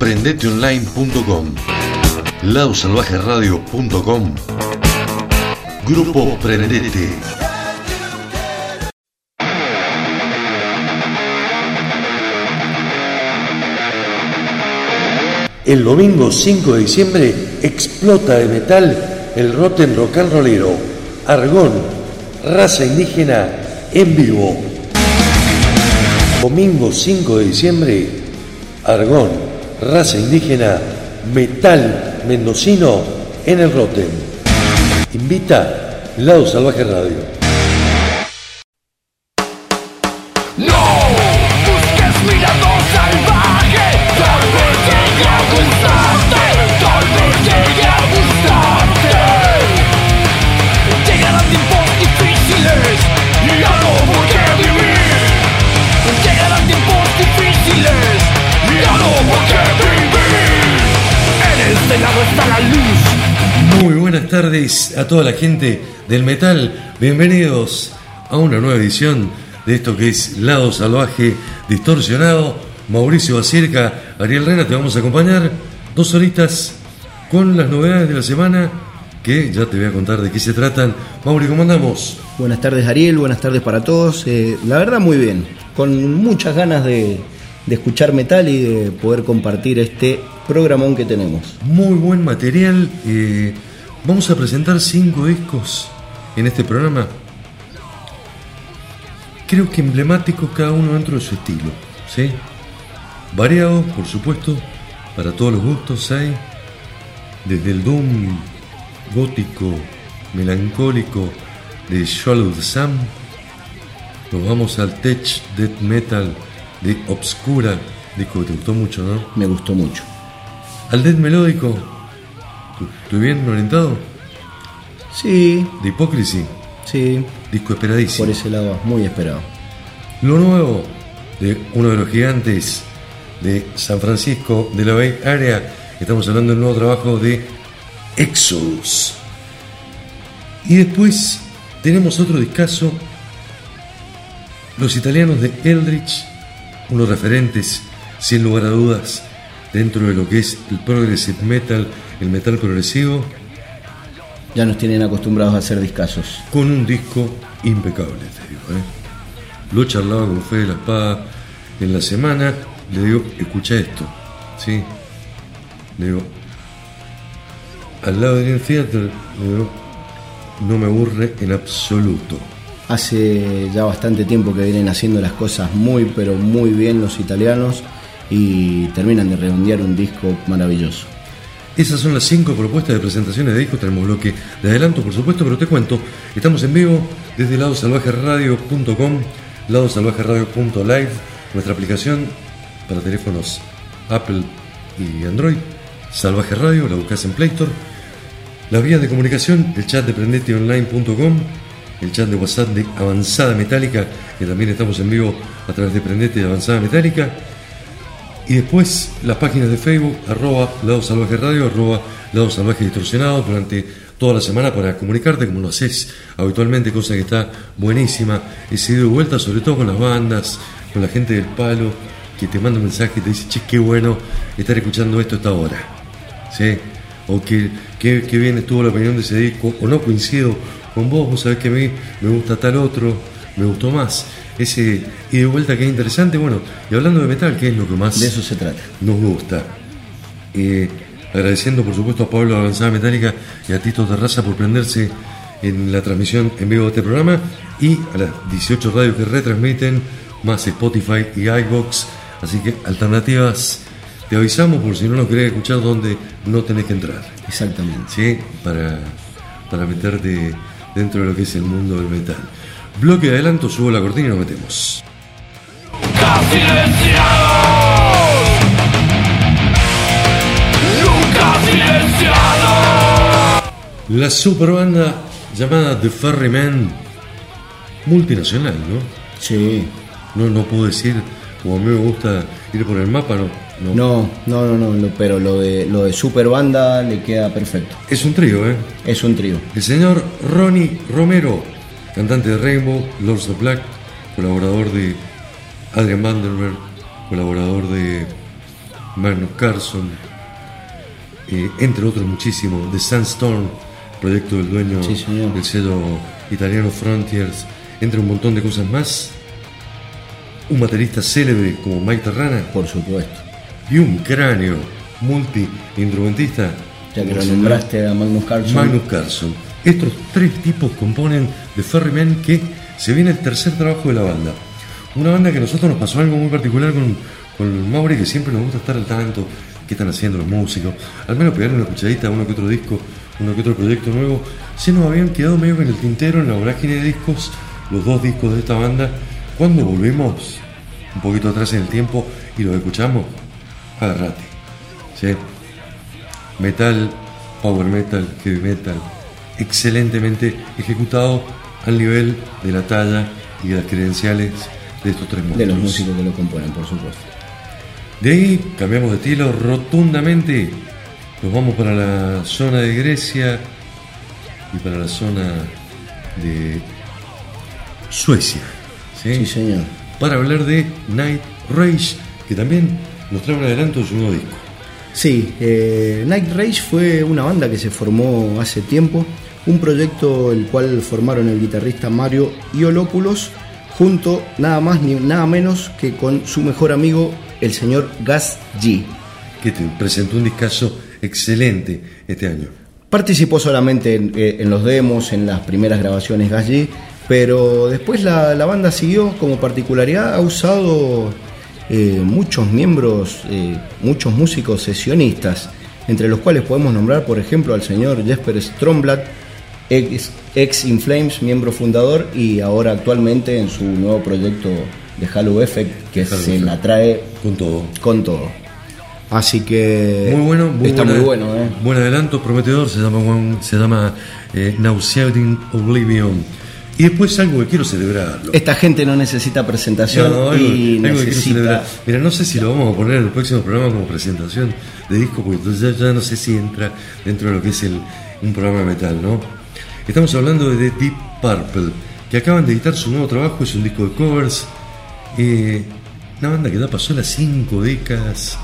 prendeteonline.com, ladosalvajeradio.com, Grupo Prendete. El domingo 5 de diciembre explota de metal el Rotten Rock and Rollero, Argón, raza indígena en vivo. Domingo 5 de diciembre, Argón, raza indígena, metal mendocino en el Rotem. Invita Lado Salvaje Radio. A toda la gente del metal. Bienvenidos a una nueva edición de esto que es Lado Salvaje Distorsionado. Mauricio Bacirca, Ariel Rena, te vamos a acompañar dos horitas con las novedades de la semana que ya te voy a contar de qué se tratan. Mauri, ¿cómo andamos? Buenas tardes Ariel, buenas tardes para todos. Eh, la verdad muy bien, con muchas ganas de, de escuchar metal y de poder compartir este programón que tenemos. Muy buen material. Eh, vamos a presentar cinco discos en este programa. Creo que emblemáticos cada uno dentro de su estilo. ¿sí? Variados, por supuesto, para todos los gustos hay. Desde el Doom gótico, melancólico de Shallow the Sun, nos vamos al Tech Death Metal de Obscura, disco que te gustó mucho, ¿no? Me gustó mucho. Al Death Melódico, ¿estoy bien orientado? Sí. De Hipocrisy. Sí. Disco esperadísimo. Por ese lado, muy esperado. Lo nuevo de uno de los gigantes de San Francisco de la Bay Area. Estamos hablando del nuevo trabajo de Exodus. Y después tenemos otro discazo. Los italianos de Eldritch unos referentes, sin lugar a dudas, dentro de lo que es el progressive metal, el metal progresivo. Ya nos tienen acostumbrados a hacer discazos. Con un disco impecable, te digo. ¿eh? Lo charlaba con Fede de la Espada en la semana, le digo, escucha esto, ¿sí? Le digo, al lado de Dream Theater, le digo, no me aburre en absoluto. Hace ya bastante tiempo que vienen haciendo las cosas muy, pero muy bien los italianos y terminan de redondear un disco maravilloso. Esas son las cinco propuestas de presentaciones de discos. Tenemos bloque de adelanto, por supuesto, pero te cuento, estamos en vivo desde ladosalvajeradio.com, ladosalvajeradio.live, nuestra aplicación para teléfonos Apple y Android, Salvaje Radio, la buscas en Play Store, las vías de comunicación, el chat de prendeteonline.com, el chat de WhatsApp de Avanzada Metálica, que también estamos en vivo a través de Prendete de Avanzada Metálica. Y después las páginas de Facebook, arroba Lado Salvaje Radio, arroba Lado Salvaje Distorsionado, durante toda la semana para comunicarte como lo haces habitualmente, cosa que está buenísima. He sido de vuelta, sobre todo con las bandas, con la gente del palo, que te manda un mensaje y te dice, che, qué bueno estar escuchando esto a esta hora. ¿Sí? O que, que, que bien estuvo la opinión de ese disco, o no coincido con vos, vos sabés que a mí me gusta tal otro, me gustó más. Ese y de vuelta que es interesante, bueno, y hablando de metal, ¿qué es lo que más de eso se trata. Nos gusta. Eh, agradeciendo por supuesto a Pablo Avanzada Metálica y a Tito Terraza por prenderse en la transmisión en vivo de este programa y a las 18 radios que retransmiten, más Spotify y iVoox. Así que alternativas, te avisamos por si no nos querés escuchar donde no tenés que entrar. Exactamente. ¿Sí? Para, para meterte dentro de lo que es el mundo del metal. Bloque de adelanto, subo la cortina y nos metemos. Nunca silenciados, nunca silenciados. La super banda llamada The Ferryman, multinacional, ¿no? Sí. No, no puedo decir, como a mí me gusta ir por el mapa, no. no. No, no, no, no, pero lo de, lo de Super Banda le queda perfecto. Es un trío, ¿eh? Es un trío. El señor Ronnie Romero, cantante de Rainbow, Lords of Black, colaborador de Adrian Vanderberg, colaborador de Magnus Carlson, eh, entre otros muchísimos, de Sandstorm, proyecto del dueño Sí, del sello italiano Frontiers, entre un montón de cosas más. Un baterista célebre como Mike Terrana Por supuesto. y un cráneo multi-instrumentista. Ya que lo nombraste a Magnus Carlson. Magnus Carlson. Estos tres tipos componen The Ferryman que se viene el tercer trabajo de la banda. Una banda que a nosotros nos pasó algo muy particular con, con Mauri, que siempre nos gusta estar al tanto, qué están haciendo los músicos, al menos pegarle una escuchadita a uno que otro disco, uno que otro proyecto nuevo. Se nos habían quedado medio en el tintero, en la vorágine de discos, los dos discos de esta banda. Cuando volvemos un poquito atrás en el tiempo y los escuchamos, agarrate. ¿sí? metal, power metal, heavy metal, excelentemente ejecutado al nivel de la talla y de las credenciales de estos tres De monstruos. los músicos que lo componen, por supuesto. De ahí cambiamos de estilo rotundamente, nos vamos para la zona de Grecia y para la zona de Suecia. ¿sí? Sí, señor. Para hablar de Night Rage, que también nos trae un adelanto de su nuevo disco. Sí, eh, Night Rage fue una banda que se formó hace tiempo, un proyecto el cual formaron el guitarrista Mario Iolopoulos junto nada más ni nada menos que con su mejor amigo el señor Gas G. que te presentó un discazo excelente este año. Participó solamente en, eh, en los demos, en las primeras grabaciones Gas G, pero después la, la banda siguió como particularidad, ha usado eh, muchos miembros, eh, muchos músicos sesionistas, entre los cuales podemos nombrar, por ejemplo, al señor Jesper Stromblad, ex, ex Inflames, miembro fundador, y ahora actualmente en su nuevo proyecto de Halo Effect, que Halo se Effect. la trae Con todo. con todo. Así que Muy bueno, muy está buena- muy bueno, ¿eh? Buen adelanto, prometedor, se llama, se llama eh, Nauseating Oblivion. Y después algo que quiero celebrarlo. Esta gente no necesita presentación No, algo, y algo que quiero necesita. celebrar. Mira, no sé si lo vamos a poner en el próximo programa como presentación de disco, porque entonces ya, ya no sé si entra dentro de lo que es el, un programa de metal, ¿no? Estamos hablando de Deep Purple, que acaban de editar su nuevo trabajo, es un disco de covers. eh, una banda que ya pasó las cinco décadas,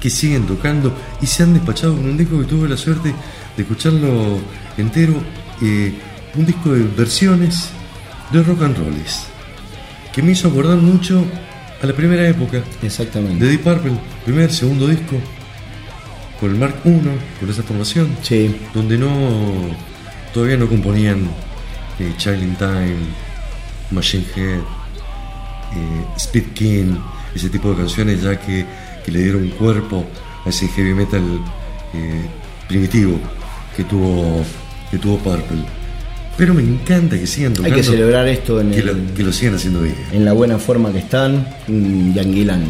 que siguen tocando y se han despachado con un disco que tuve la suerte de escucharlo entero, eh, un disco de versiones de rock and rolls que me hizo acordar mucho a la primera época Exactamente. de Deep Purple, primer, segundo disco, con el Mark I, con esa formación, Sí, donde no todavía no componían eh, Child in Time, Machine Head, eh, Speed King, ese tipo de canciones ya que, que le dieron cuerpo a ese heavy metal eh, primitivo que tuvo, que tuvo Purple. Pero me encanta que sigan hay tocando. que celebrar esto en, que, el- lo, que lo sigan haciendo bien. en la buena forma que están. Ian Gillan,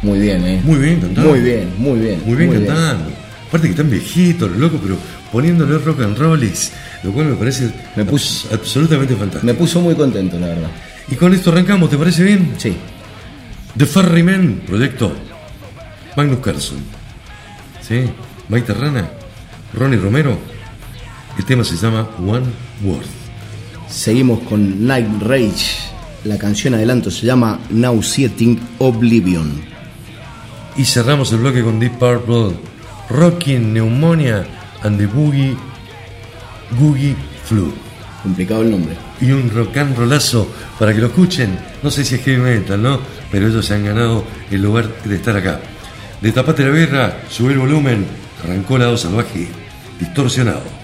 muy bien, ¿eh? Muy bien cantando. Muy bien, muy bien. Muy bien cantando. Aparte que están viejitos, los locos, pero poniéndole rock and rolls, lo cual me parece Me puso- abs- absolutamente fantástico. Me puso muy contento, la verdad. Y con esto arrancamos, ¿te parece bien? Sí, The Ferryman, proyecto Magnus Carlson. ¿Sí? Mike Terrana, Ronnie Romero. El tema se llama One Word. seguimos con Night Rage. La canción adelanto se llama Nauseating Oblivion. Y cerramos el bloque con Deep Purple, Rocking Pneumonia and the Boogie Googie Flu. Complicado el nombre. y un rock and rollazo para que lo escuchen. No sé si es heavy metal, ¿no? Pero ellos se han ganado el lugar de estar acá. de Tapate la Birra, sube el volumen, arrancó lado salvaje, distorsionado.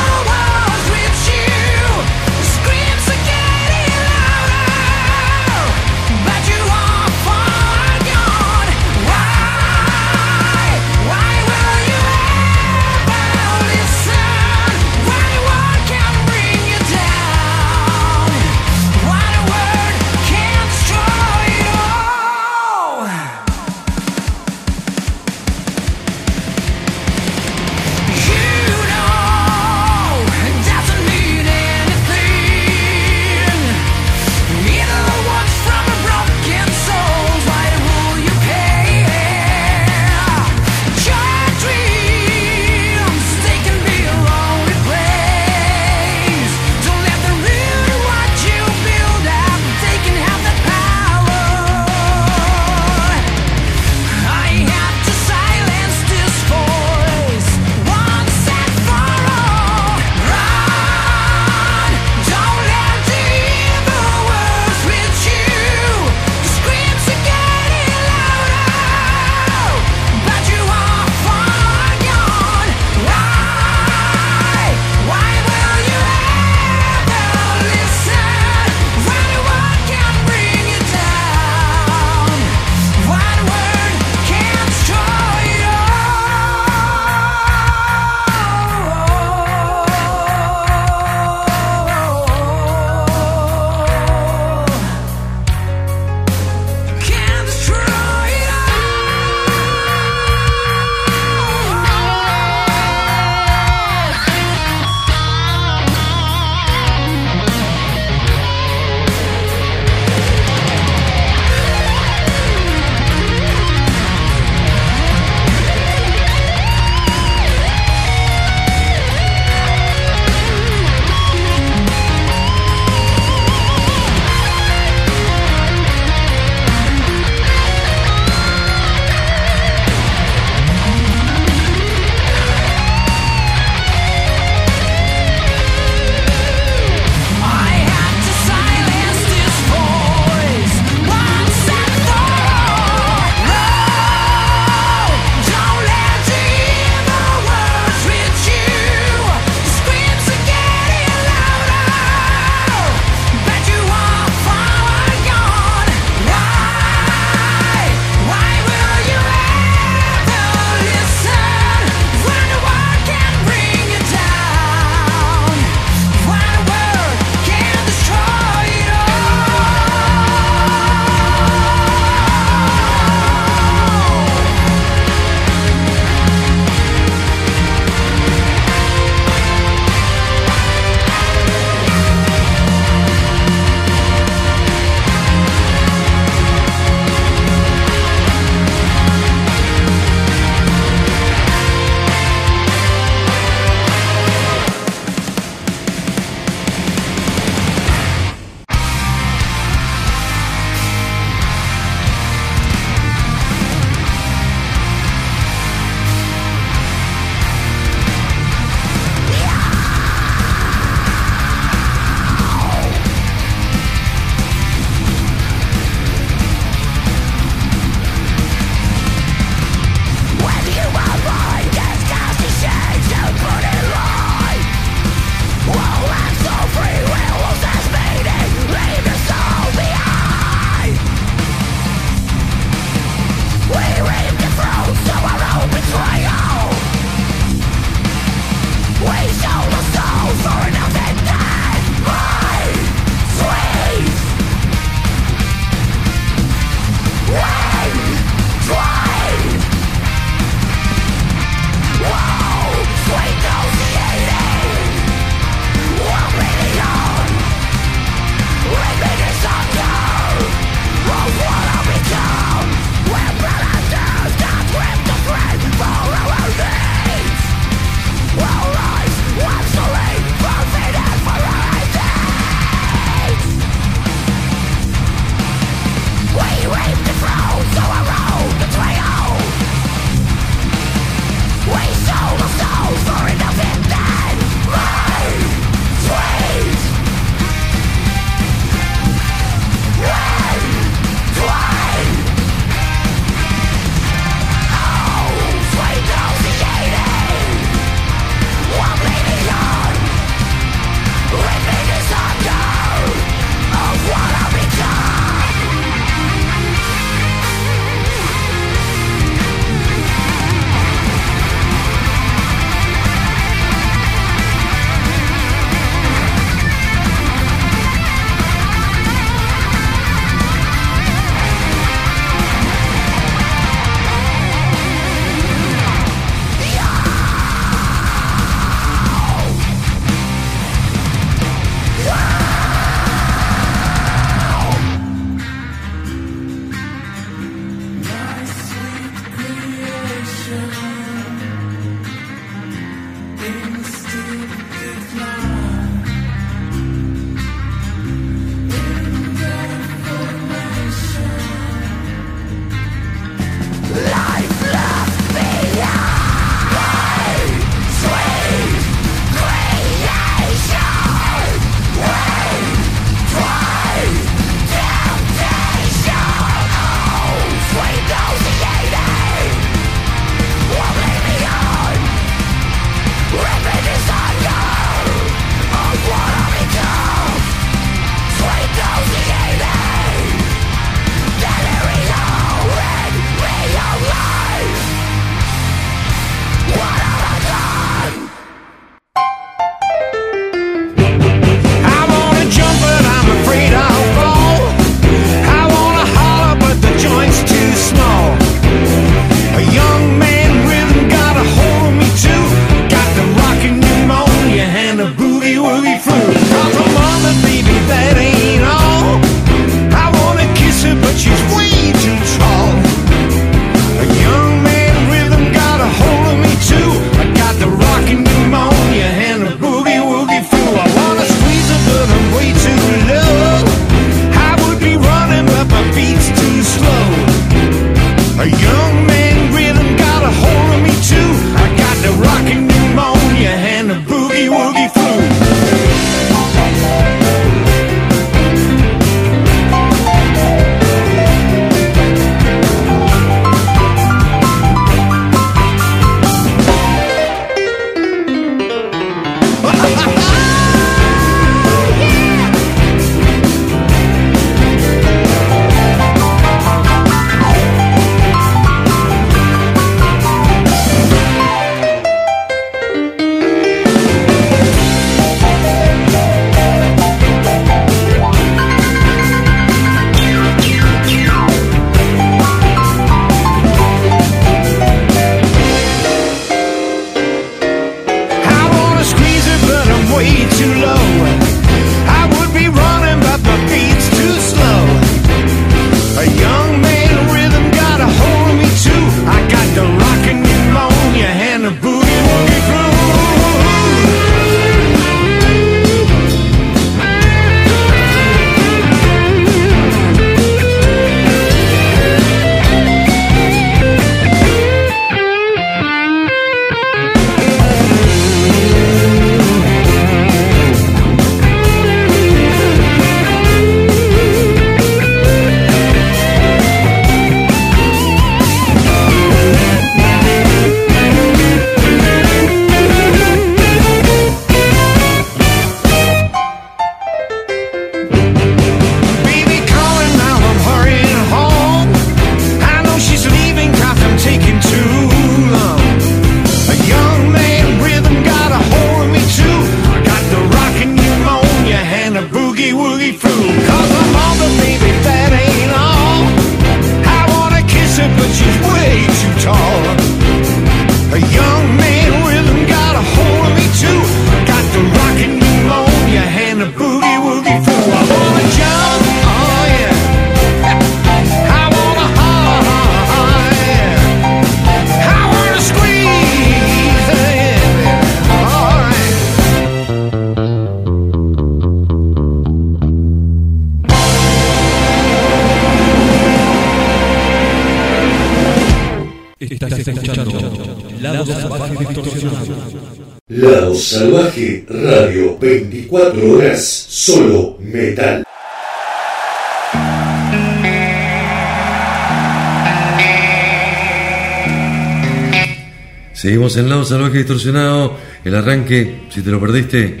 Seguimos en Lado Salvaje Distorsionado, el arranque, si te lo perdiste,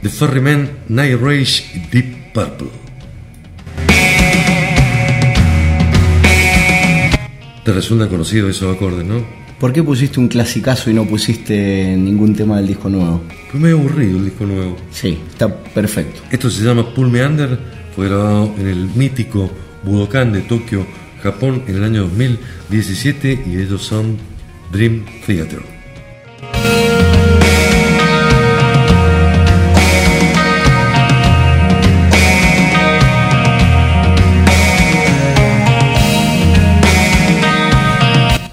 The Ferryman, Night Rage y Deep Purple. Te resulta conocido esos acordes, ¿no? ¿Por qué pusiste un clasicazo y no pusiste ningún tema del disco nuevo? Fue medio aburrido el disco nuevo. Sí, está perfecto. Esto se llama Pull Me Under, fue grabado en el mítico Budokan de Tokio, Japón, en el año 2017 y ellos son Dream Theater.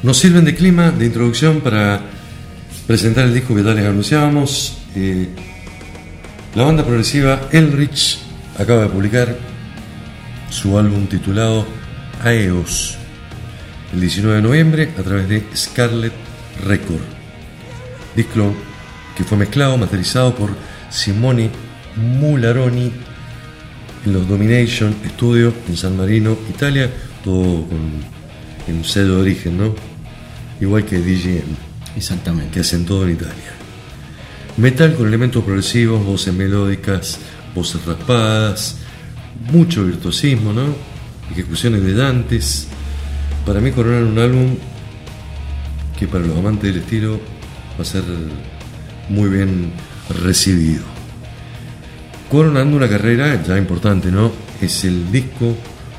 Nos sirven de clima, de introducción para presentar el disco que ya les anunciábamos. Eh, la banda progresiva Elrich acaba de publicar su álbum titulado Aeos el 19 de noviembre a través de Scarlet Record. Disco que fue mezclado, masterizado por Simone Mularoni en los Domination Studio en San Marino, Italia, todo con en un sello de origen, ¿no? Igual que DJM, Exactamente. que hacen todo en Italia. Metal con elementos progresivos, voces melódicas, voces raspadas, mucho virtuosismo, ¿no? Ejecuciones brillantes. Para mí coronan un álbum que para los amantes del estilo va a ser muy bien recibido. Coronando una carrera ya importante, ¿no? Es el disco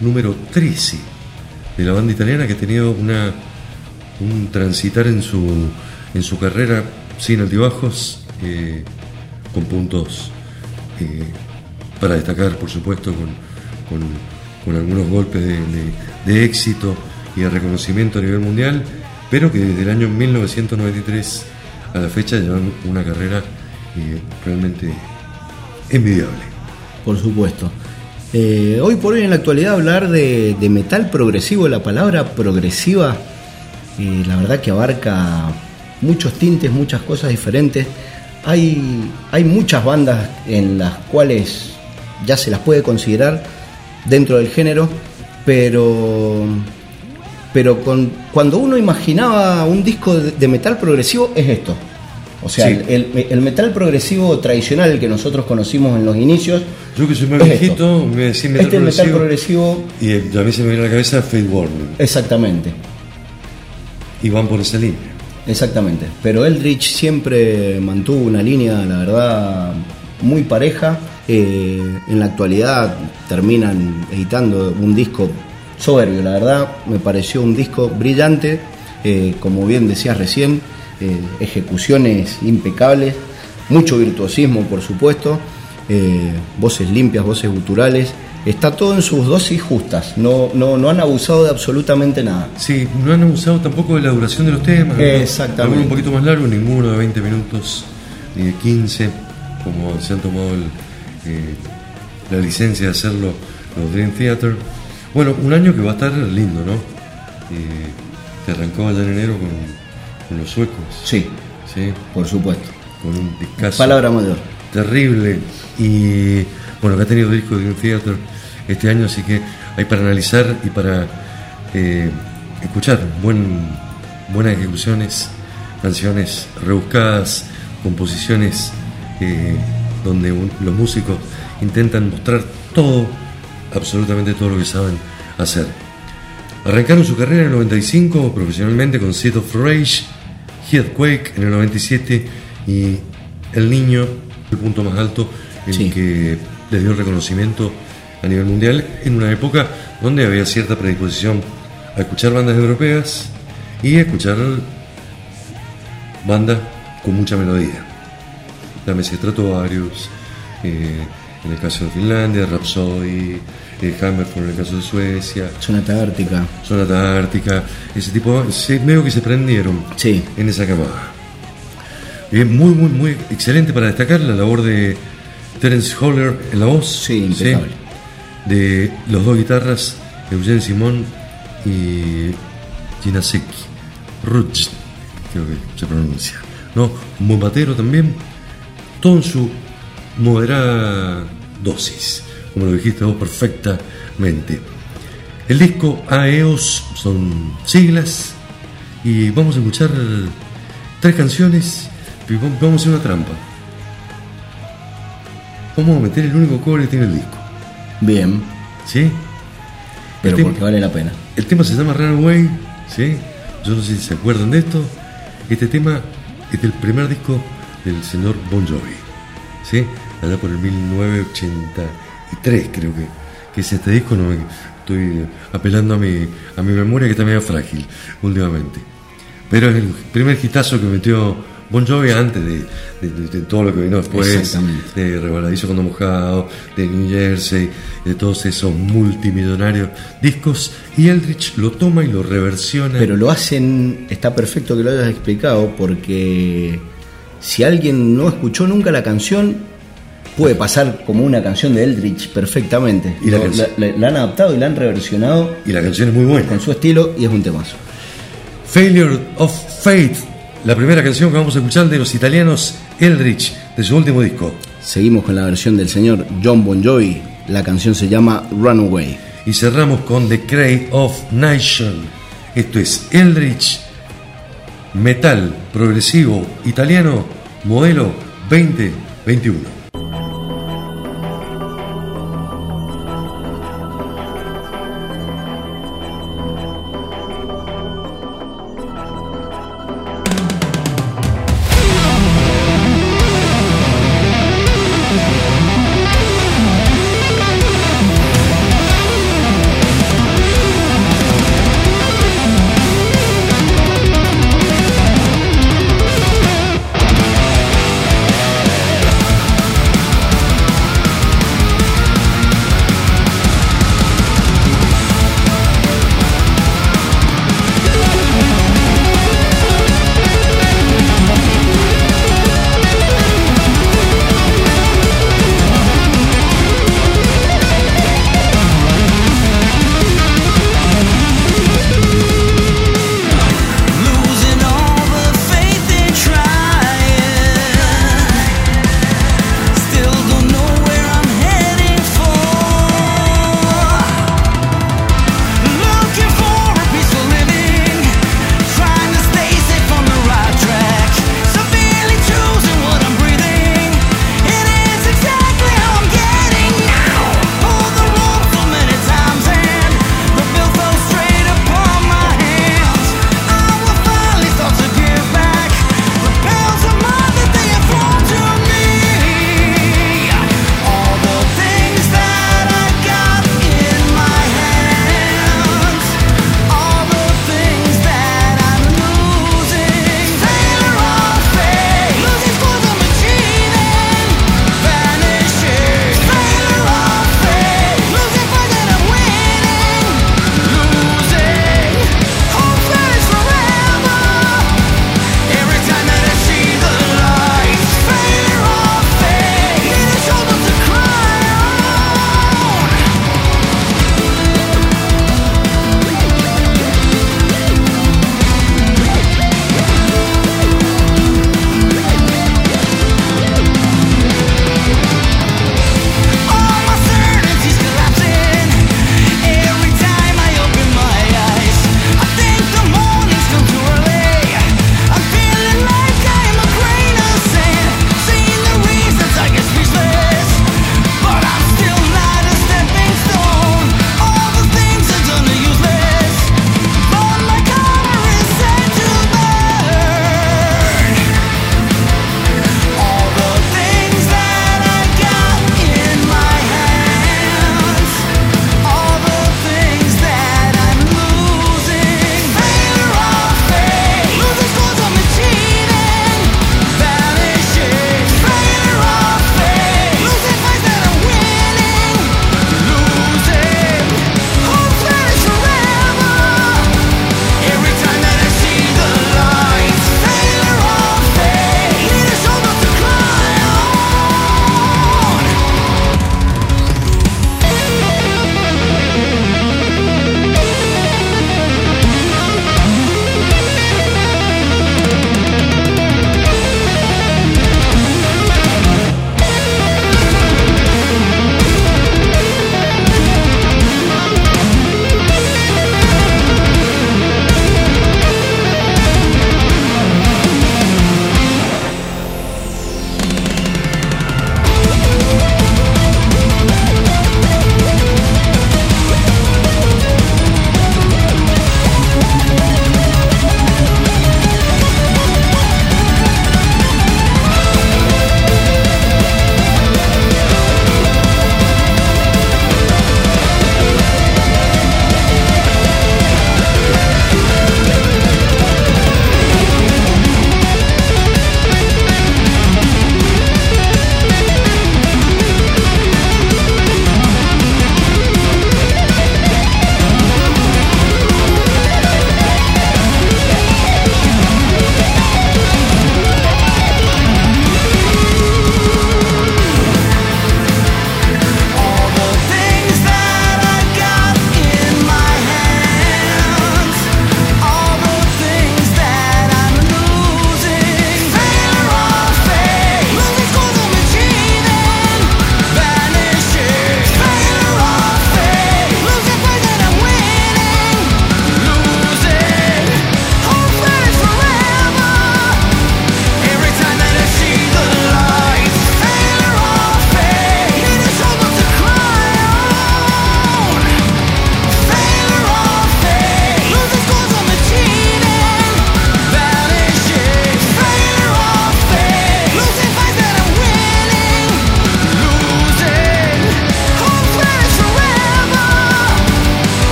número 13 de la banda italiana que ha tenido una, un transitar en su, en su carrera sin altibajos, eh, con puntos eh, para destacar, por supuesto, con, con- algunos golpes de éxito y de reconocimiento a nivel mundial, pero que desde el año 1993 a la fecha llevan una carrera eh, realmente envidiable. Por supuesto. Eh, hoy por hoy en la actualidad hablar de, metal progresivo, la palabra progresiva, eh, la verdad que abarca muchos tintes, muchas cosas diferentes. Hay, hay muchas bandas en las cuales ya se las puede considerar dentro del género, pero, pero con, cuando uno imaginaba un disco de, de metal progresivo es esto. O sea, Sí. el, el metal progresivo tradicional, el que nosotros conocimos en los inicios, Yo que soy más Es viejito, me voy a decir metal este es metal progresivo, progresivo, y eh, a mí se me viene a la cabeza Fate Warning, exactamente, y van por esa línea. exactamente. Pero Eldritch siempre mantuvo una línea, la verdad, muy pareja. Eh, en la actualidad terminan editando un disco soberbio, la verdad, me pareció un disco brillante, eh, como bien decías recién, eh, ejecuciones impecables, mucho virtuosismo, por supuesto, eh, voces limpias, voces guturales. Está todo en sus dosis justas, no, no, no han abusado de absolutamente nada. Sí, no han abusado tampoco de la duración de los temas. Exactamente. Algunos un poquito más largos, ninguno de 20 minutos ni de 15, como se han tomado el, la licencia de hacerlo los Dream Theater. Bueno, un año que va a estar lindo, ¿no? Eh, que arrancó allá en enero con, con los suecos. Sí, Sí, por supuesto. con un discazo. Palabra mayor. terrible y bueno que ha tenido disco de Dream Theater este año así que hay para analizar y para eh, escuchar buen, buenas ejecuciones canciones rebuscadas composiciones eh, donde un- los músicos intentan mostrar todo absolutamente todo lo que saben hacer Arrancaron su carrera en el 95 profesionalmente con Seed of Rage, Headquake en el 97 y El Niño, el punto más alto en Sí. que les dio reconocimiento a nivel mundial en una época donde había cierta predisposición a escuchar bandas europeas y a escuchar bandas con mucha melodía. Llámese Stratovarius, eh, en el caso de Finlandia, Rhapsody, eh, Hammerfall en el caso de Suecia, Sonata Ártica. Sonata Ártica, ese tipo, se, medio que se prendieron Sí. en esa camada. Bien, muy, muy, muy excelente para destacar la labor de Terence Holler en la voz. Sí, impecable. De los dos guitarras, Eugene Simón y Gina. Rouge, creo que se pronuncia. ¿No? Bombatero también, todo en su moderada dosis, como lo dijiste vos perfectamente. El disco AEOS son siglas y vamos a escuchar tres canciones y vamos a hacer una trampa. Vamos a meter el único cover que tiene el disco. Bien, ¿Sí? pero El porque vale la pena. El tema se llama Runaway, ¿sí? Yo no sé si se acuerdan de esto. Este tema es del primer disco del señor Bon Jovi, ¿sí? Allá por el 1983 creo que, que es este disco, no me- estoy apelando a mi, a mi memoria que está medio frágil últimamente. Pero es el primer hitazo que metió Bon Jovi antes de, de- de- de todo lo que vino después, de Rebaladizo cuando mojado, de New Jersey, de todos esos multimillonarios discos, y Eldritch lo toma y lo reversiona. Pero lo hacen, está perfecto que lo hayas explicado, porque si alguien no escuchó nunca la canción, puede pasar como una canción de Eldritch perfectamente. Y la han adaptado y la han reversionado y la canción es muy buena. con su estilo y es un temazo. Failure of Fate, la primera canción que vamos a escuchar de los italianos Eldritch, de su último disco. Seguimos con la versión del señor John Bon Jovi. La canción se llama Runaway. Y cerramos con The Cray of Nation. Esto es Eldritch, metal progresivo italiano, modelo 2021.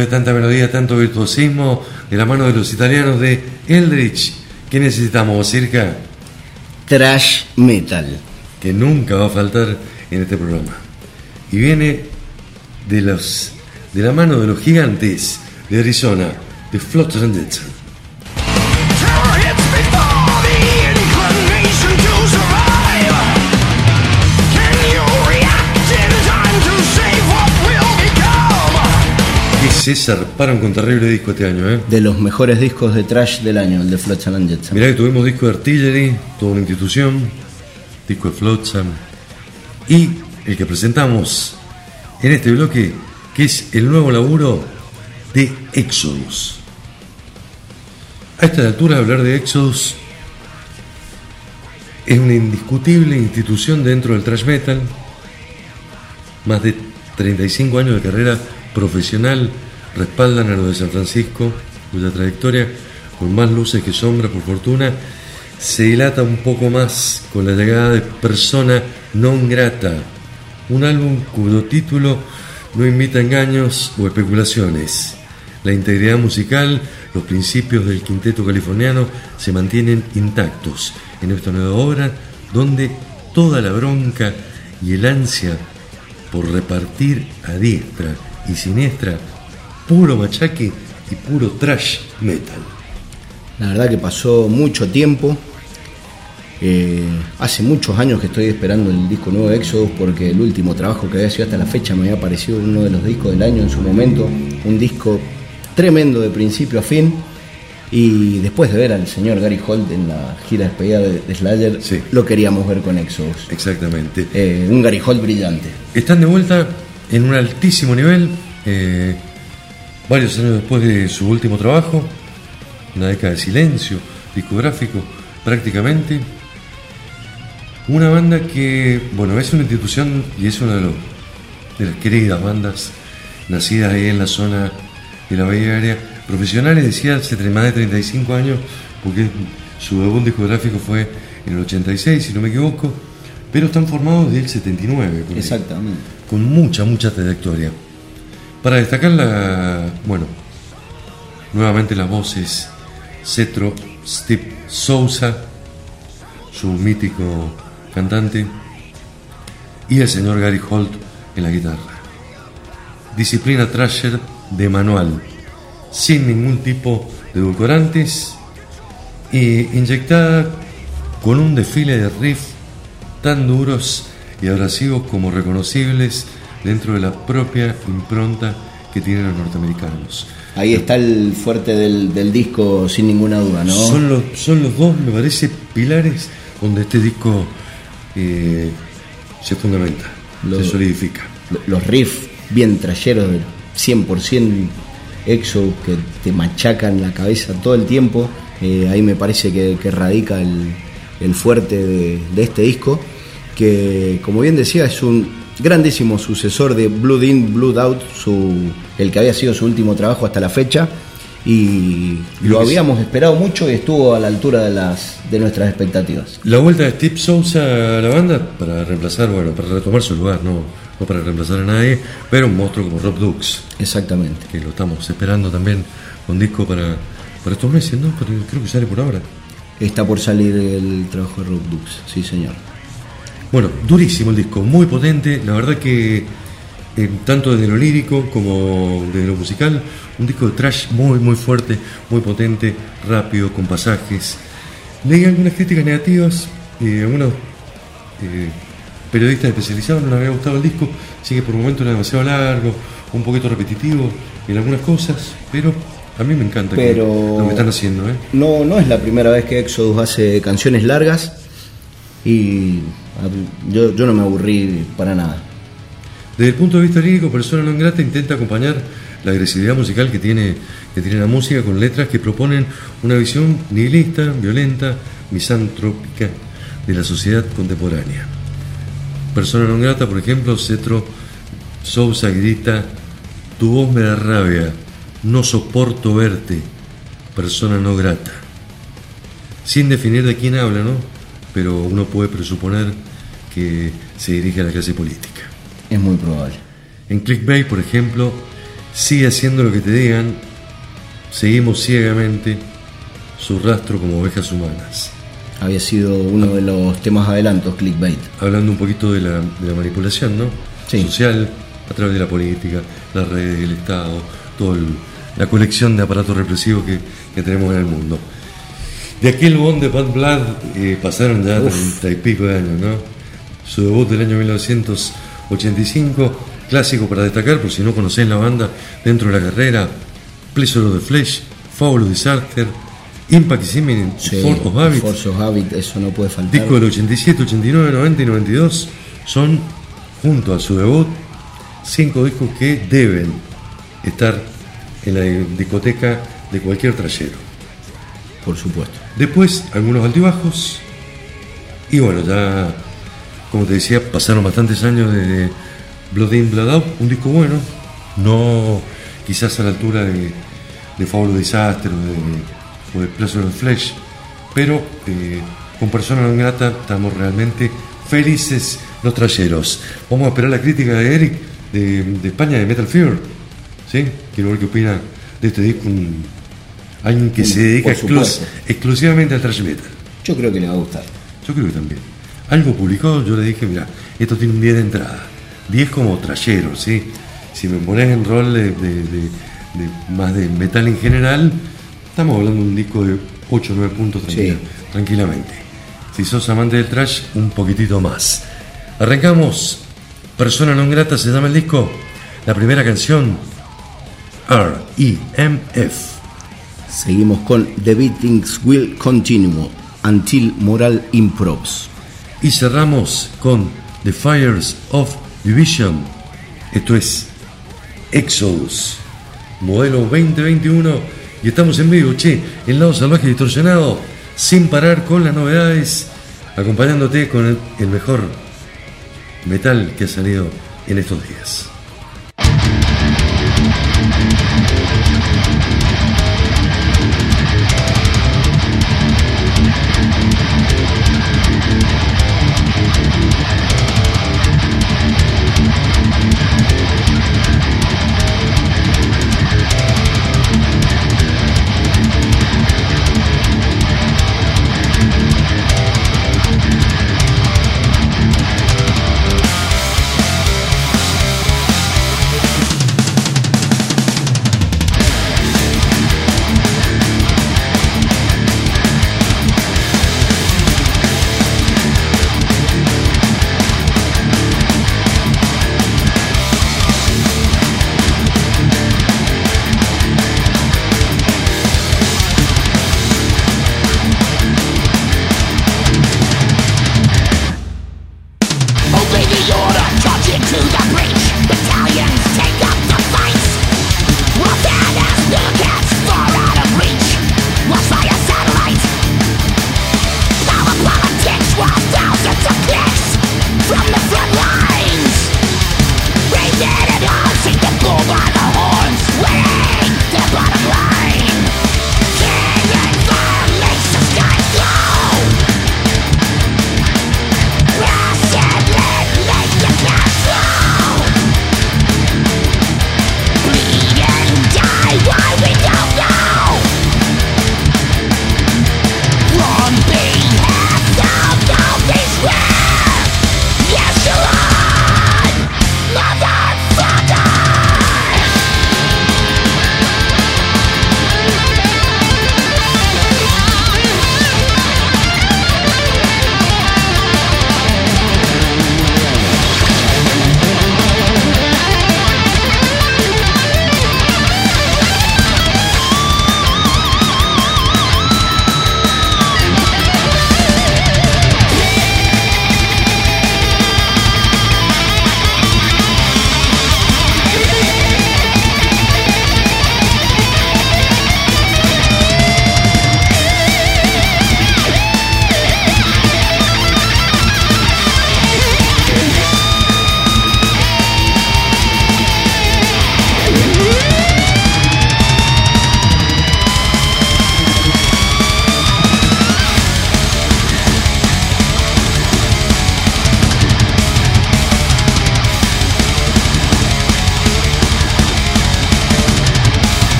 De tanta melodía, tanto virtuosismo, de la mano de los italianos de Eldritch, ¿qué necesitamos, Circa? Trash metal. Que nunca va a faltar en este programa. Y viene de los de la mano de los gigantes de Arizona, de Flotsam se zarparon con terrible disco este año, ¿eh? De los mejores discos de trash del año, el de Flotsam and Jetsam. Mirá que tuvimos disco de Artillery, toda una institución, disco de Flotsam, y el que presentamos en este bloque, que es el nuevo laburo de Exodus. A esta altura hablar de Exodus es una indiscutible institución dentro del thrash metal, más de 35 años de carrera profesional respaldan a lo de San Francisco, cuya trayectoria, con más luces que sombras por fortuna, se dilata un poco más con la llegada de Persona Non Grata, un álbum cuyo título no invita engaños o especulaciones. La integridad musical, los principios del quinteto californiano se mantienen intactos en esta nueva obra donde toda la bronca y el ansia por repartir a diestra y siniestra puro machaque y puro trash metal. La verdad que pasó mucho tiempo. Eh, hace muchos años que estoy esperando el disco nuevo de Exodus porque el último trabajo que había sido hasta la fecha me había parecido uno de los discos del año en su momento. Un disco tremendo de principio a fin. Y después de ver al señor Gary Holt en la gira despedida de, de Slayer, Sí. lo queríamos ver con Exodus. Exactamente. Eh, un Gary Holt brillante. Están de vuelta en un altísimo nivel, eh, varios años después de su último trabajo, una década de silencio discográfico prácticamente. Una banda que, bueno, es una institución y es una de, los- de las queridas bandas nacidas ahí en la zona de la Bahía Aérea, profesionales, decía, hace más de 35 años, porque su debut discográfico fue en el 86, si no me equivoco, pero están formados desde el 79. por ahí Exactamente. con mucha, mucha trayectoria. Para destacar la, bueno, nuevamente las voces Cetro Steve Sousa, su mítico cantante, y el señor Gary Holt en la guitarra. Disciplina Thrasher de manual, sin ningún tipo de edulcorantes y inyectada con un desfile de riff tan duros y abrasivos como reconocibles dentro de la propia impronta que tienen los norteamericanos. Ahí está el fuerte del, del disco sin ninguna duda, ¿no? Son, los, son los dos, me parece, pilares donde este disco eh, se fundamenta, se solidifica. Lo- los riffs bien trayeros del 100% exo que te machacan la cabeza todo el tiempo. eh, ahí me parece que, que radica el, el fuerte de, de este disco, que como bien decía es un grandísimo sucesor de Blood In, Blood Out, su, el que había sido su último trabajo hasta la fecha. Y lo habíamos esperado mucho y estuvo a la altura de, las, de nuestras expectativas. La vuelta de Steve Sousa a la banda para reemplazar, bueno, para retomar su lugar, no, no para reemplazar a nadie, pero un monstruo como Rob Dux, Exactamente. que lo estamos esperando también con disco para, para estos meses, ¿no? Creo que sale por ahora. Está por salir el trabajo de Rob Dux, sí señor. Bueno, durísimo el disco, muy potente, la verdad que eh, tanto desde lo lírico como desde lo musical, un disco de trash muy muy fuerte, muy potente, rápido, con pasajes. Leí algunas críticas negativas, eh, algunos eh, periodistas especializados no les había gustado el disco, sí que por momentos era demasiado largo, un poquito repetitivo en algunas cosas, pero a mí me encanta que- Pero- lo que están haciendo, ¿eh? No, no es la primera vez que Exodus hace canciones largas y yo, yo no me aburrí para nada. Desde el punto de vista lírico, Persona non grata intenta acompañar la agresividad musical que tiene, que tiene la música con letras que proponen una visión nihilista, violenta, misantrópica de la sociedad contemporánea. Persona non grata, por ejemplo, Cetro Sousa grita, tu voz me da rabia, no soporto verte, persona no grata. Sin definir de quién habla, ¿no? Pero uno puede presuponer que se dirige a la clase política. Es muy probable. En Clickbait, por ejemplo, sigue haciendo lo que te digan, seguimos ciegamente su rastro como ovejas humanas. Había sido uno de los temas adelantos, clickbait. Hablando un poquito de la, de la manipulación ¿no? Sí. social a través de la política, las redes, el Estado, toda la colección de aparatos represivos que, que tenemos en el mundo. De aquel Bond de Bad Blood eh, pasaron ya treinta y pico de años, ¿no? Su debut del año 1985, clásico para destacar, por si no conocéis la banda, dentro de la carrera, Pleasure of the Flesh, Fabulous Disaster, Impact Semen, Sí, Force of Habit, Force of Habit, eso no puede faltar. disco del 87, 89, 90 y 92, son, junto a su debut, cinco discos que deben estar en la discoteca de cualquier trayero. Por supuesto. Después, algunos altibajos. Y bueno, ya, como te decía, pasaron bastantes años desde Blood In, Blood Out, un disco bueno, no quizás a la altura de, de Fabulous Disaster o de, o de Pleasure of the Flesh, pero eh, con Persona Non Grata estamos realmente felices los trayeros. Vamos a esperar la crítica de Eric de, de España, de Metal Fear. ¿Sí? Quiero ver qué opina de este disco. un- alguien que se dedica exclus- exclusivamente al thrash metal. Yo creo que le va a gustar. Yo creo que también. Algo publicó, yo le dije, mira, esto tiene un 10 de entrada. 10 como trayero, ¿sí? Si me pones en rol de, de- de- de más de metal en general, estamos hablando de un disco de 8 o 9 puntos tranquila- Sí. tranquilamente. Si sos amante del trash, un poquitito más. Arrancamos. Persona non grata se llama el disco. La primera canción, R.E.M.F. Seguimos con The Beatings Will Continue Until Moral Improves. Y cerramos con The Fires of Division. Esto es Exodus, modelo 2021. Y estamos en vivo, che, el lado salvaje distorsionado, sin parar con las novedades, acompañándote con el, el mejor metal que ha salido en estos días.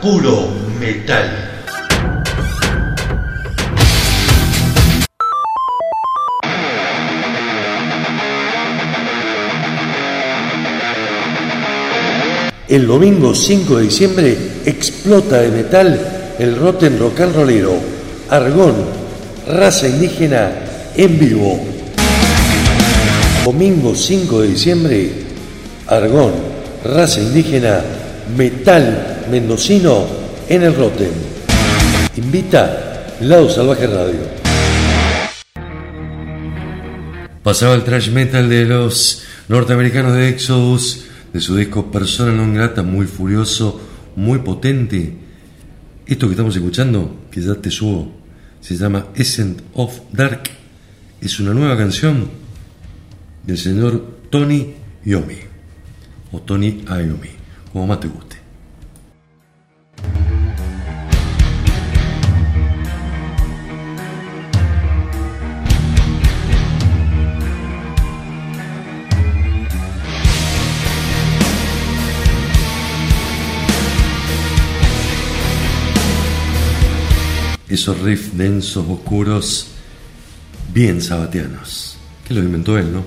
Puro metal. El domingo 5 de diciembre explota de metal el Rotten Rock and Rollero. Argón, raza indígena en vivo. Domingo 5 de diciembre, Argón, raza indígena, metal mendocino en el Rotten. Invita Lado Salvaje Radio. Pasaba el thrash metal de los norteamericanos de Exodus, de su disco Persona non grata, muy furioso, muy potente. Esto que estamos escuchando, que ya te subo, se llama Essence of Dark. Es una nueva canción del señor Tony Yomi, o Tony Iommi, como más te guste. Esos riffs densos, oscuros, bien sabatianos. Que lo inventó él, ¿no?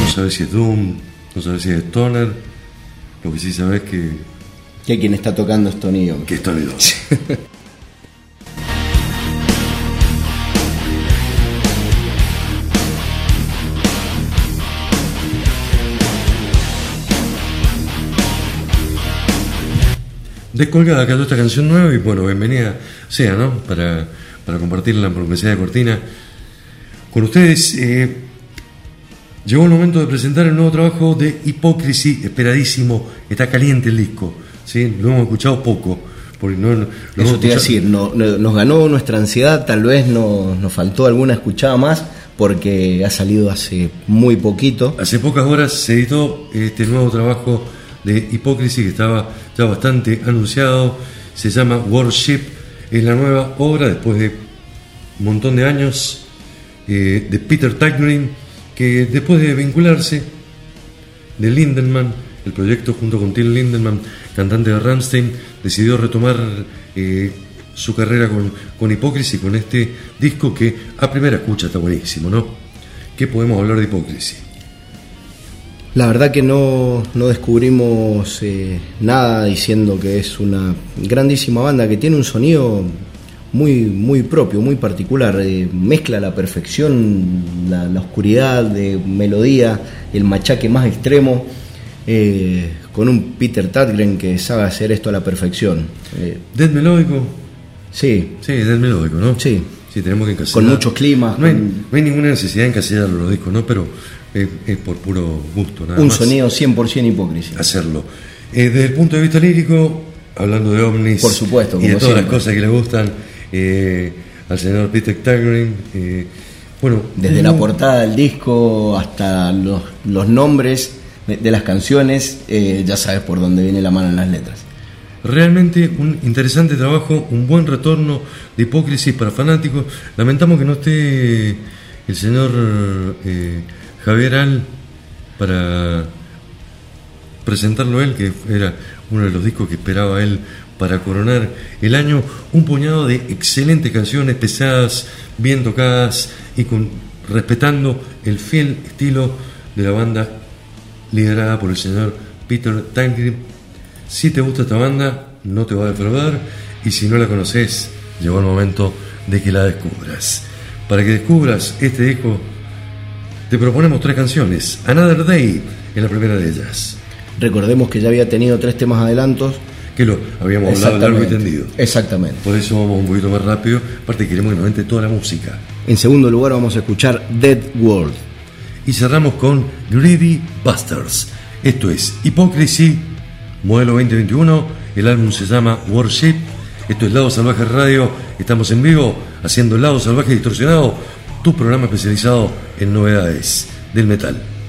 No sabes si es Doom, no sabes si es Stoner. Lo que sí sabes que, Que quien está tocando es Tony que es Tony Descolgada cayó esta canción nueva y bueno, bienvenida sea, ¿no? Para, para compartirla por Universidad de Cortina con ustedes. eh, llegó el momento de presentar el nuevo trabajo de Hypocrisy, esperadísimo, está caliente el disco, ¿sí? Lo hemos escuchado poco. Porque no, Eso te iba a decir, no- no- nos ganó nuestra ansiedad, tal vez no- nos faltó alguna escuchada más, porque ha salido hace muy poquito. Hace pocas horas se editó este nuevo trabajo de Hypocrisy que estaba ya bastante anunciado. Se llama Worship. Es la nueva obra después de un montón de años eh, de Peter Tagrin que después de vincularse de Lindemann, el proyecto junto con Till Lindemann, cantante de Rammstein, decidió retomar eh, su carrera con, con Hypocrisy, con este disco que a primera escucha está buenísimo, ¿no? ¿Qué podemos hablar de Hypocrisy? La verdad que no, no descubrimos eh, nada diciendo que es una grandísima banda que tiene un sonido muy, muy propio, muy particular. eh, mezcla a la perfección la, la oscuridad de melodía, el machaque más extremo, eh, con un Peter Tatgren que sabe hacer esto a la perfección. Eh, Death melódico, sí, sí, Death melódico, ¿no? Sí. Sí, tenemos que encasillar. Con muchos climas, No hay, con- no hay ninguna necesidad de encasillarlo los discos, ¿no? Pero es, es por puro gusto, nada un más. sonido 100% hipocresía. hacerlo. Eh, desde el punto de vista lírico, hablando de ovnis Por supuesto, y de todas las cosas que le gustan eh, al señor Peter Tagrin, eh, bueno, Desde la portada del disco hasta los, los nombres de, de las canciones, ya sabes por dónde viene la mano en las letras. Realmente un interesante trabajo, un buen retorno de hipócrisis para fanáticos. Lamentamos que no esté el señor eh, Javier Al para presentarlo él, que era uno de los discos que esperaba él para coronar el año. Un puñado de excelentes canciones pesadas, bien tocadas y con, respetando el fiel estilo de la banda liderada por el señor Peter Tankred. Si te gusta esta banda, no te va a defraudar y si no la conoces, llegó el momento de que la descubras. Para que descubras este disco, te proponemos tres canciones. Another Day es la primera de ellas, Recordemos que ya había tenido tres temas adelantos. que lo habíamos hablado largo y Exactamente. tendido. Exactamente. Por eso vamos un poquito más rápido, aparte queremos que nos entre toda la música. En segundo lugar vamos a escuchar Dead World. Y cerramos con Greedy Bastards. Esto es Hypocrisy, modelo 2021. El álbum se llama Worship. Esto es Lado Salvaje Radio. Estamos en vivo haciendo Lado Salvaje Distorsionado, tu programa especializado en novedades del metal.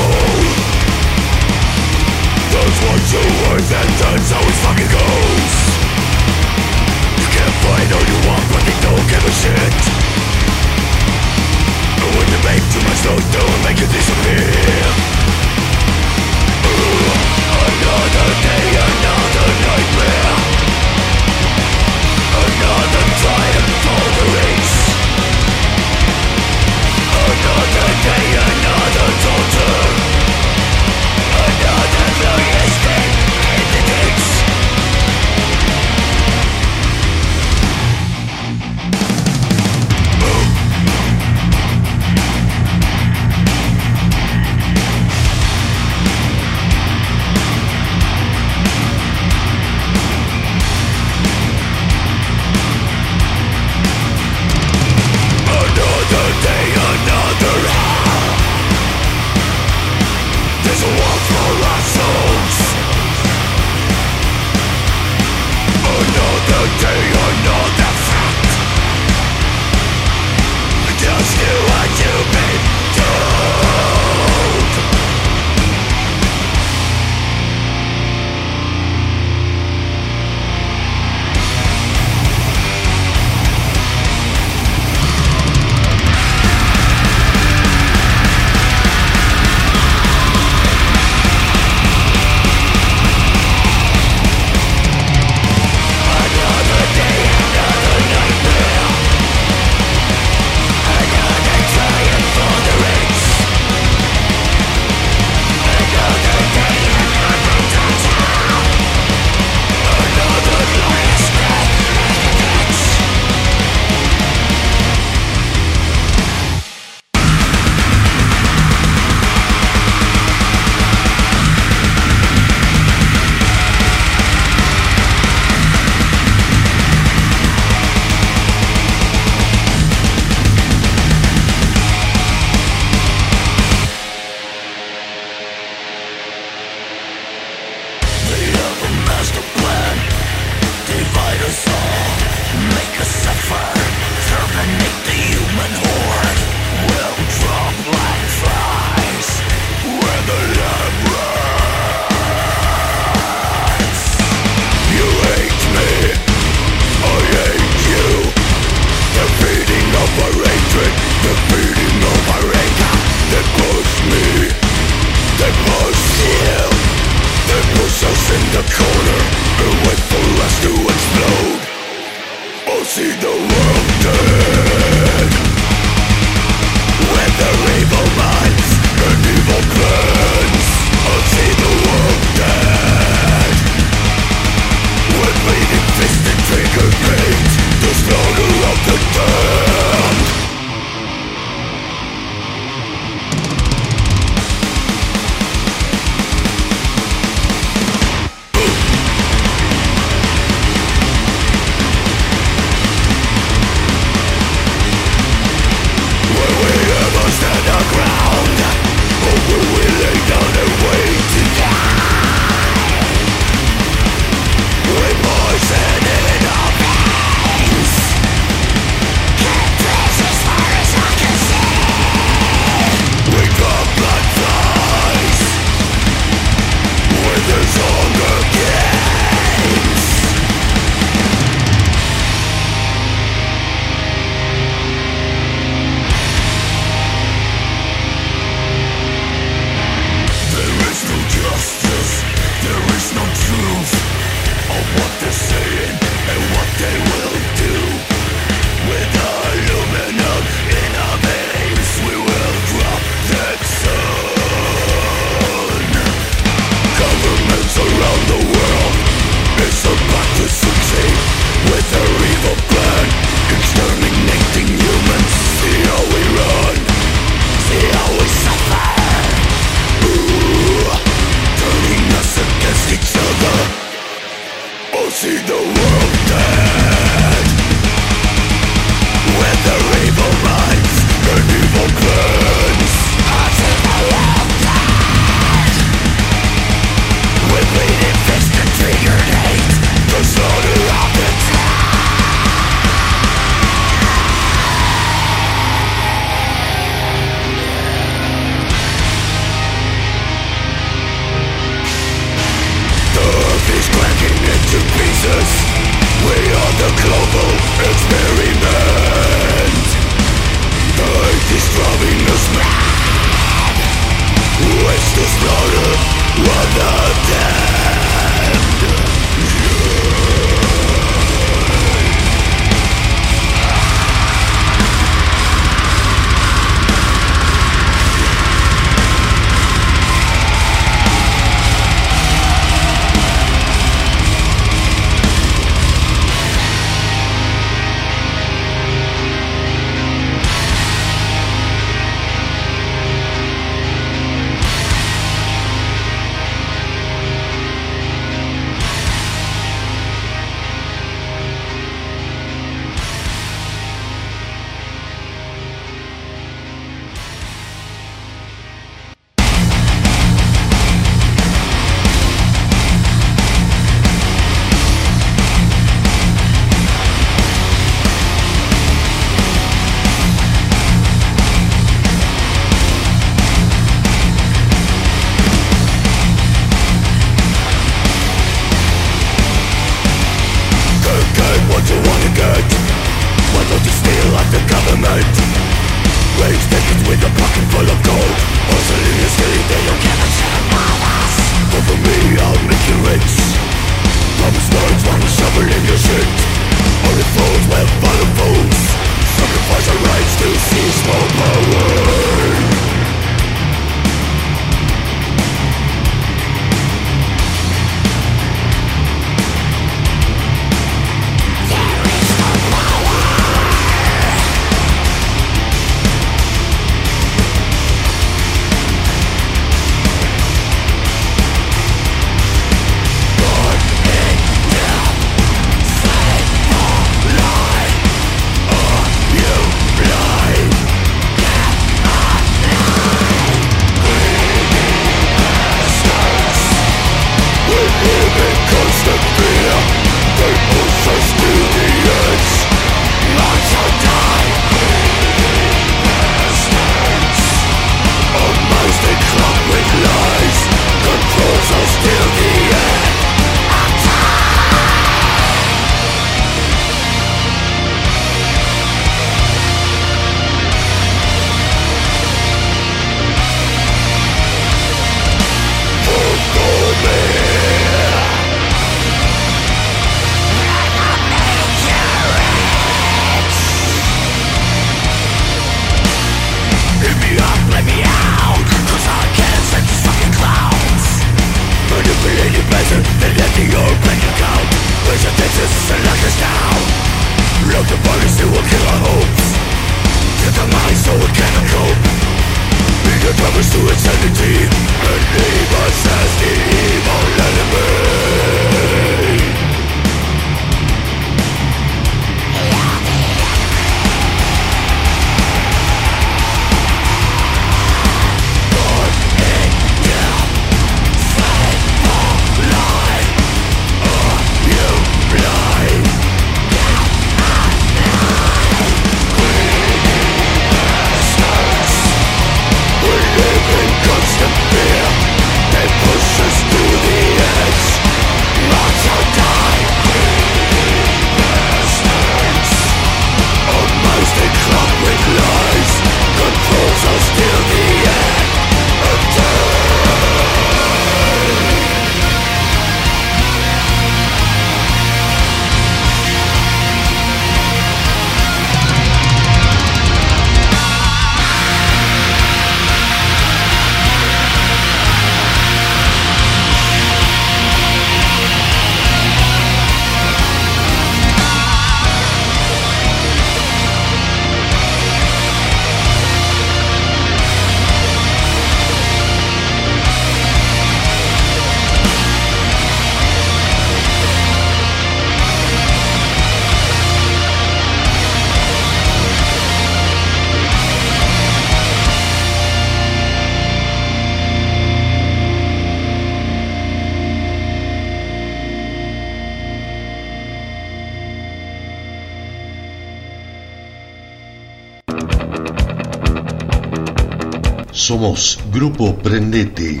Grupo Prendete.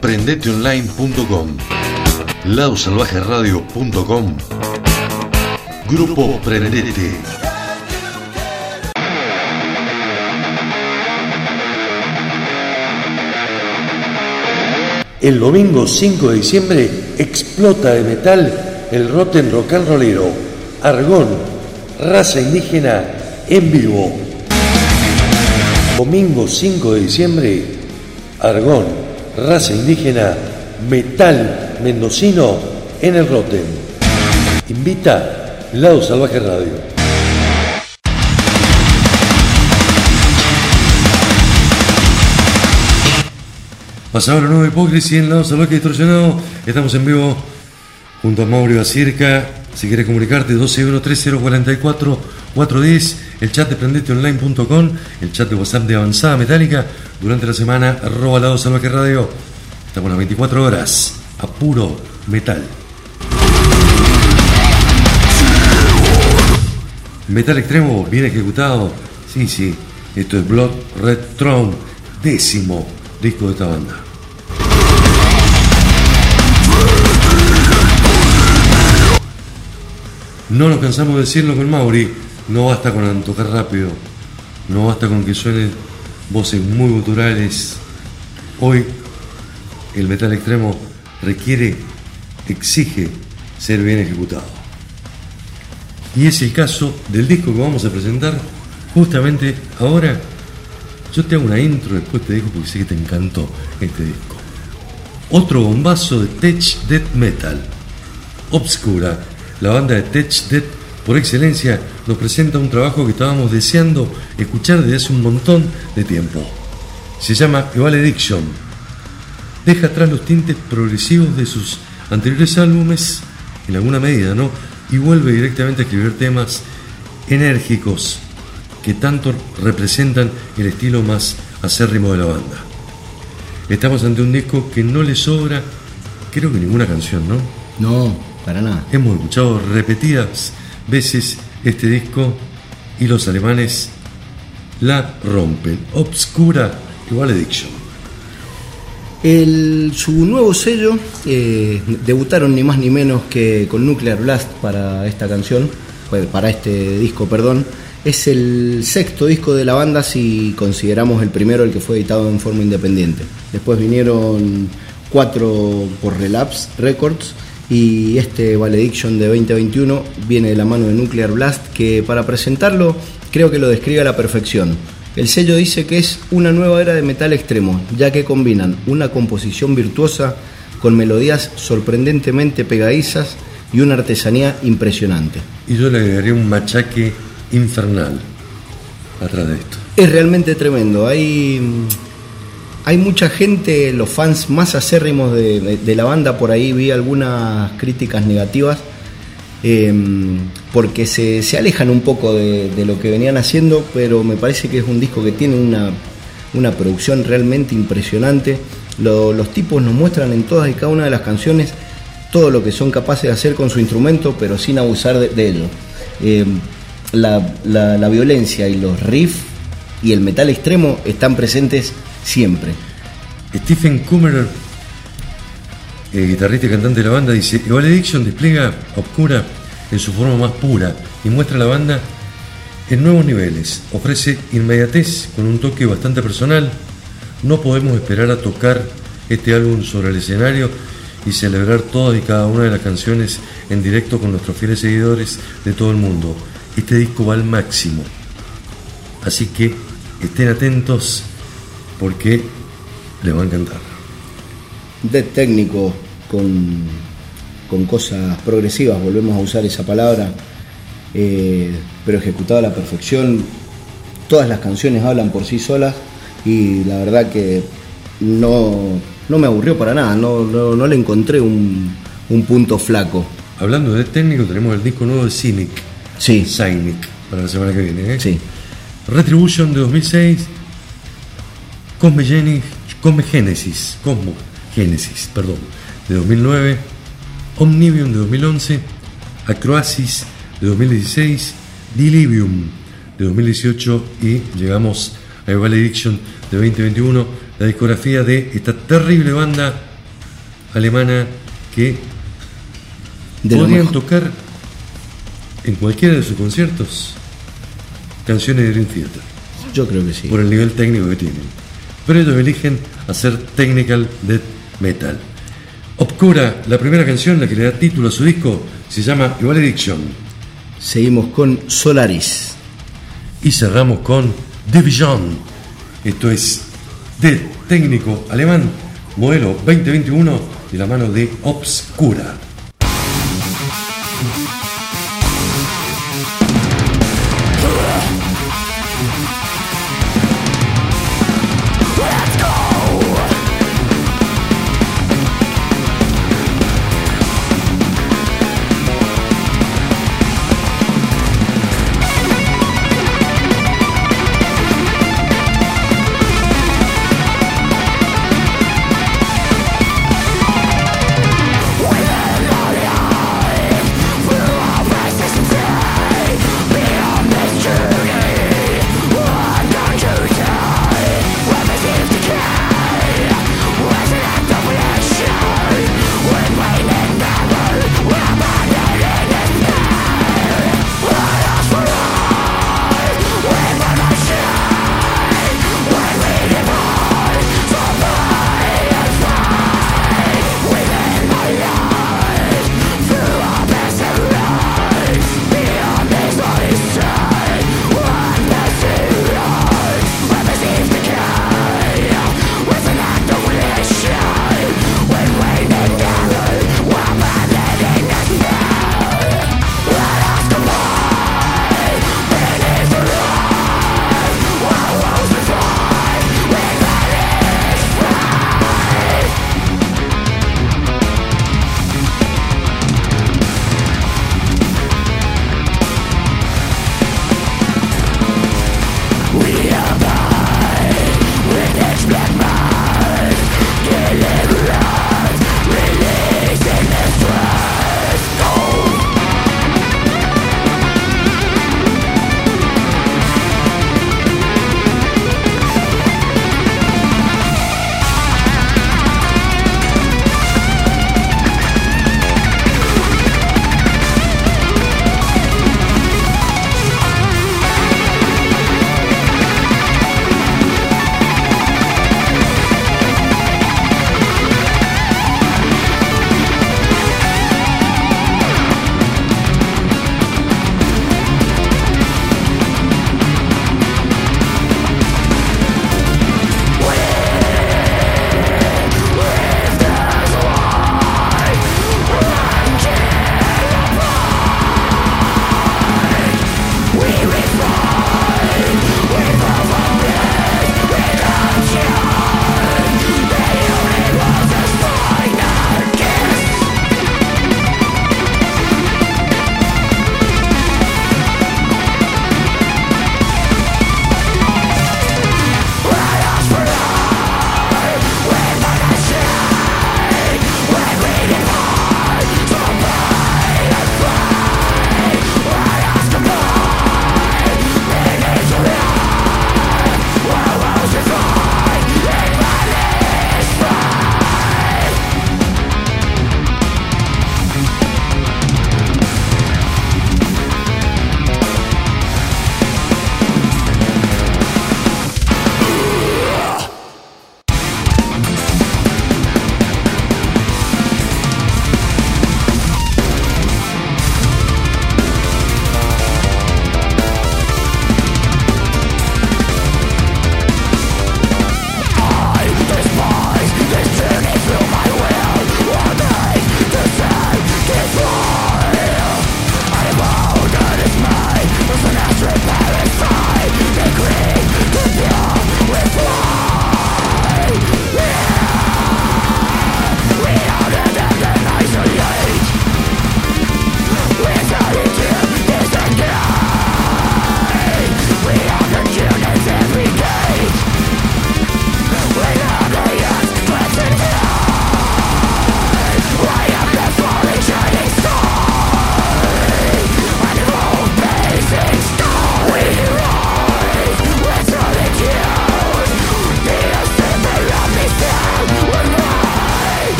Prendeteonline.com. Ladosalvajeradio.com. Grupo Prendete. El domingo 5 de diciembre explota de metal el Rotten Rock and Rollero. Argón, raza indígena en vivo. Domingo 5 de diciembre, Argón, raza indígena, metal mendocino en el Rotten. Invita Lado Salvaje Radio. Pasado la nueva hipócrisis en Lado Salvaje Distorsionado, estamos en vivo junto a Mauro Circa. Si quieres comunicarte, 1213044410, el chat de prendeteonline.com, el chat de WhatsApp de Avanzada Metálica. Durante la semana, arroba Lado Salvaje Radio. Estamos las 24 horas a puro metal. Metal extremo, bien ejecutado. Sí, sí, esto es Blood Red Throne, décimo disco de esta banda. No nos cansamos de decirlo con Mauri, no basta con tocar rápido, no basta con que suenen voces muy guturales. Hoy el metal extremo requiere, exige ser bien ejecutado. Y es el caso del disco que vamos a presentar justamente ahora. Yo te hago una intro después te digo porque sé que te encantó este disco. Otro bombazo de Tech Death Metal. Obscura, la banda de Tech Death por excelencia, nos presenta un trabajo que estábamos deseando escuchar desde hace un montón de tiempo. Se llama Evalediction. Deja atrás los tintes progresivos de sus anteriores álbumes, en alguna medida, ¿no? Y vuelve directamente a escribir temas enérgicos que tanto representan el estilo más acérrimo de la banda. Estamos ante un disco que no le sobra, creo que ninguna canción, ¿no? No, para nada. Hemos escuchado repetidas veces este disco y los alemanes la rompen. Obscura igual Addiction. El, su nuevo sello, eh, debutaron ni más ni menos que con Nuclear Blast para esta canción, pues, para este disco, perdón. Es el sexto disco de la banda si consideramos el primero el que fue editado en forma independiente. Después vinieron cuatro por Relapse Records y este Valediction de 2021 viene de la mano de Nuclear Blast que para presentarlo creo que lo describe a la perfección. El sello dice que es una nueva era de metal extremo, ya que combinan una composición virtuosa con melodías sorprendentemente pegadizas y una artesanía impresionante. Y yo le agregaría un machaque infernal. atrás de esto. Es realmente tremendo. Hay, hay mucha gente, los fans más acérrimos de, la banda, por ahí vi algunas críticas negativas, eh, porque se, se alejan un poco de, lo que venían haciendo, pero me parece que es un disco que tiene una, una producción realmente impresionante. Lo- los tipos nos muestran en todas y cada una de las canciones todo lo que son capaces de hacer con su instrumento, pero sin abusar de, de ello. Eh, la, la- la violencia y los riffs y el metal extremo están presentes siempre. Stephen Kummerer, el guitarrista y cantante de la banda, dice: Evil Addiction despliega Obscura en su forma más pura y muestra a la banda en nuevos niveles. Ofrece inmediatez con un toque bastante personal. No podemos esperar a tocar este álbum sobre el escenario y celebrar todas y cada una de las canciones en directo con nuestros fieles seguidores de todo el mundo. Este disco va al máximo. Así que estén atentos porque les va a encantar. Death técnico con, con cosas progresivas, volvemos a usar esa palabra, eh, pero ejecutado a la perfección. Todas las canciones hablan por sí solas y la verdad que no, no me aburrió para nada, no, no, no le encontré un, un punto flaco. Hablando de técnico, tenemos el disco nuevo de Cynic, Sí, Cynic, para la semana que viene. ¿eh? sí. Retribution de 2006, Cosme, Geni- Cosme Genesis, Cosmo Genesis, perdón, de 2009, Omnibium de 2011, Acroasis de 2016, Dilivium de 2018 y llegamos a Valediction de 2021, la discografía de esta terrible banda alemana que De tocar en cualquiera de sus conciertos canciones de Dream Theater Yo creo que sí. por el nivel técnico que tienen. Pero ellos eligen hacer technical death metal. Obscura, la primera canción, la que le da título a su disco, se llama Valediction. Seguimos con Solaris. Y cerramos con Division. Esto es de técnico alemán, modelo 2021, de la mano de Obscura.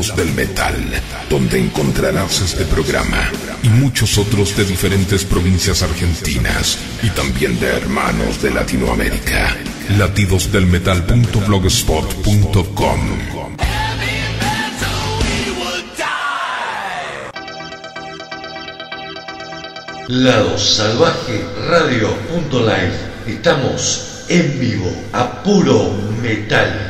Latidos del Metal, donde encontrarás este programa y muchos otros de diferentes provincias argentinas y también de hermanos de Latinoamérica. Latidosdelmetal.blogspot.com Lado Salvaje Radio.live. Estamos en vivo a puro metal.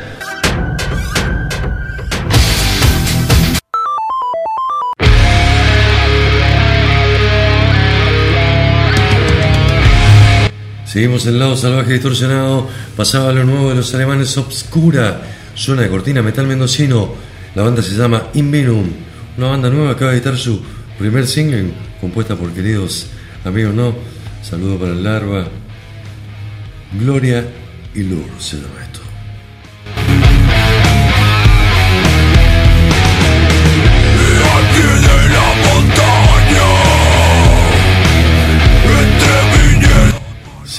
Seguimos en Lado Salvaje Distorsionado. Pasaba lo nuevo de los alemanes Obscura. Suena de cortina metal mendocino. La banda se llama Invenum. Una banda nueva acaba de editar su primer single, compuesta por queridos amigos, ¿no? Saludo para el Larva. Gloria y Luz se llama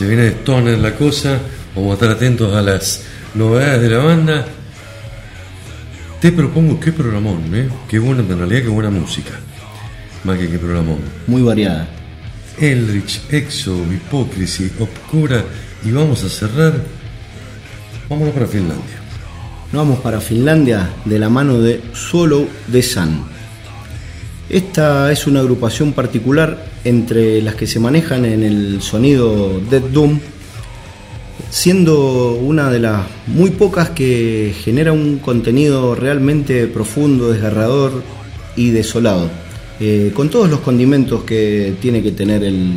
Se viene de Stoner la cosa. Vamos a estar atentos a las novedades de la banda. Te propongo qué programón, ¿eh? Qué buena, en realidad, qué buena música. Más que qué programón. Muy variada. Eldritch, Exo, Hypocrisy, Obscura y vamos a cerrar. Vámonos para Finlandia. Nos vamos para Finlandia de la mano de Swallow the Sun. Esta es una agrupación particular entre las que se manejan en el sonido Dead Doom, siendo una de las muy pocas que genera un contenido realmente profundo, desgarrador y desolado, eh, con todos los condimentos que tiene que tener el,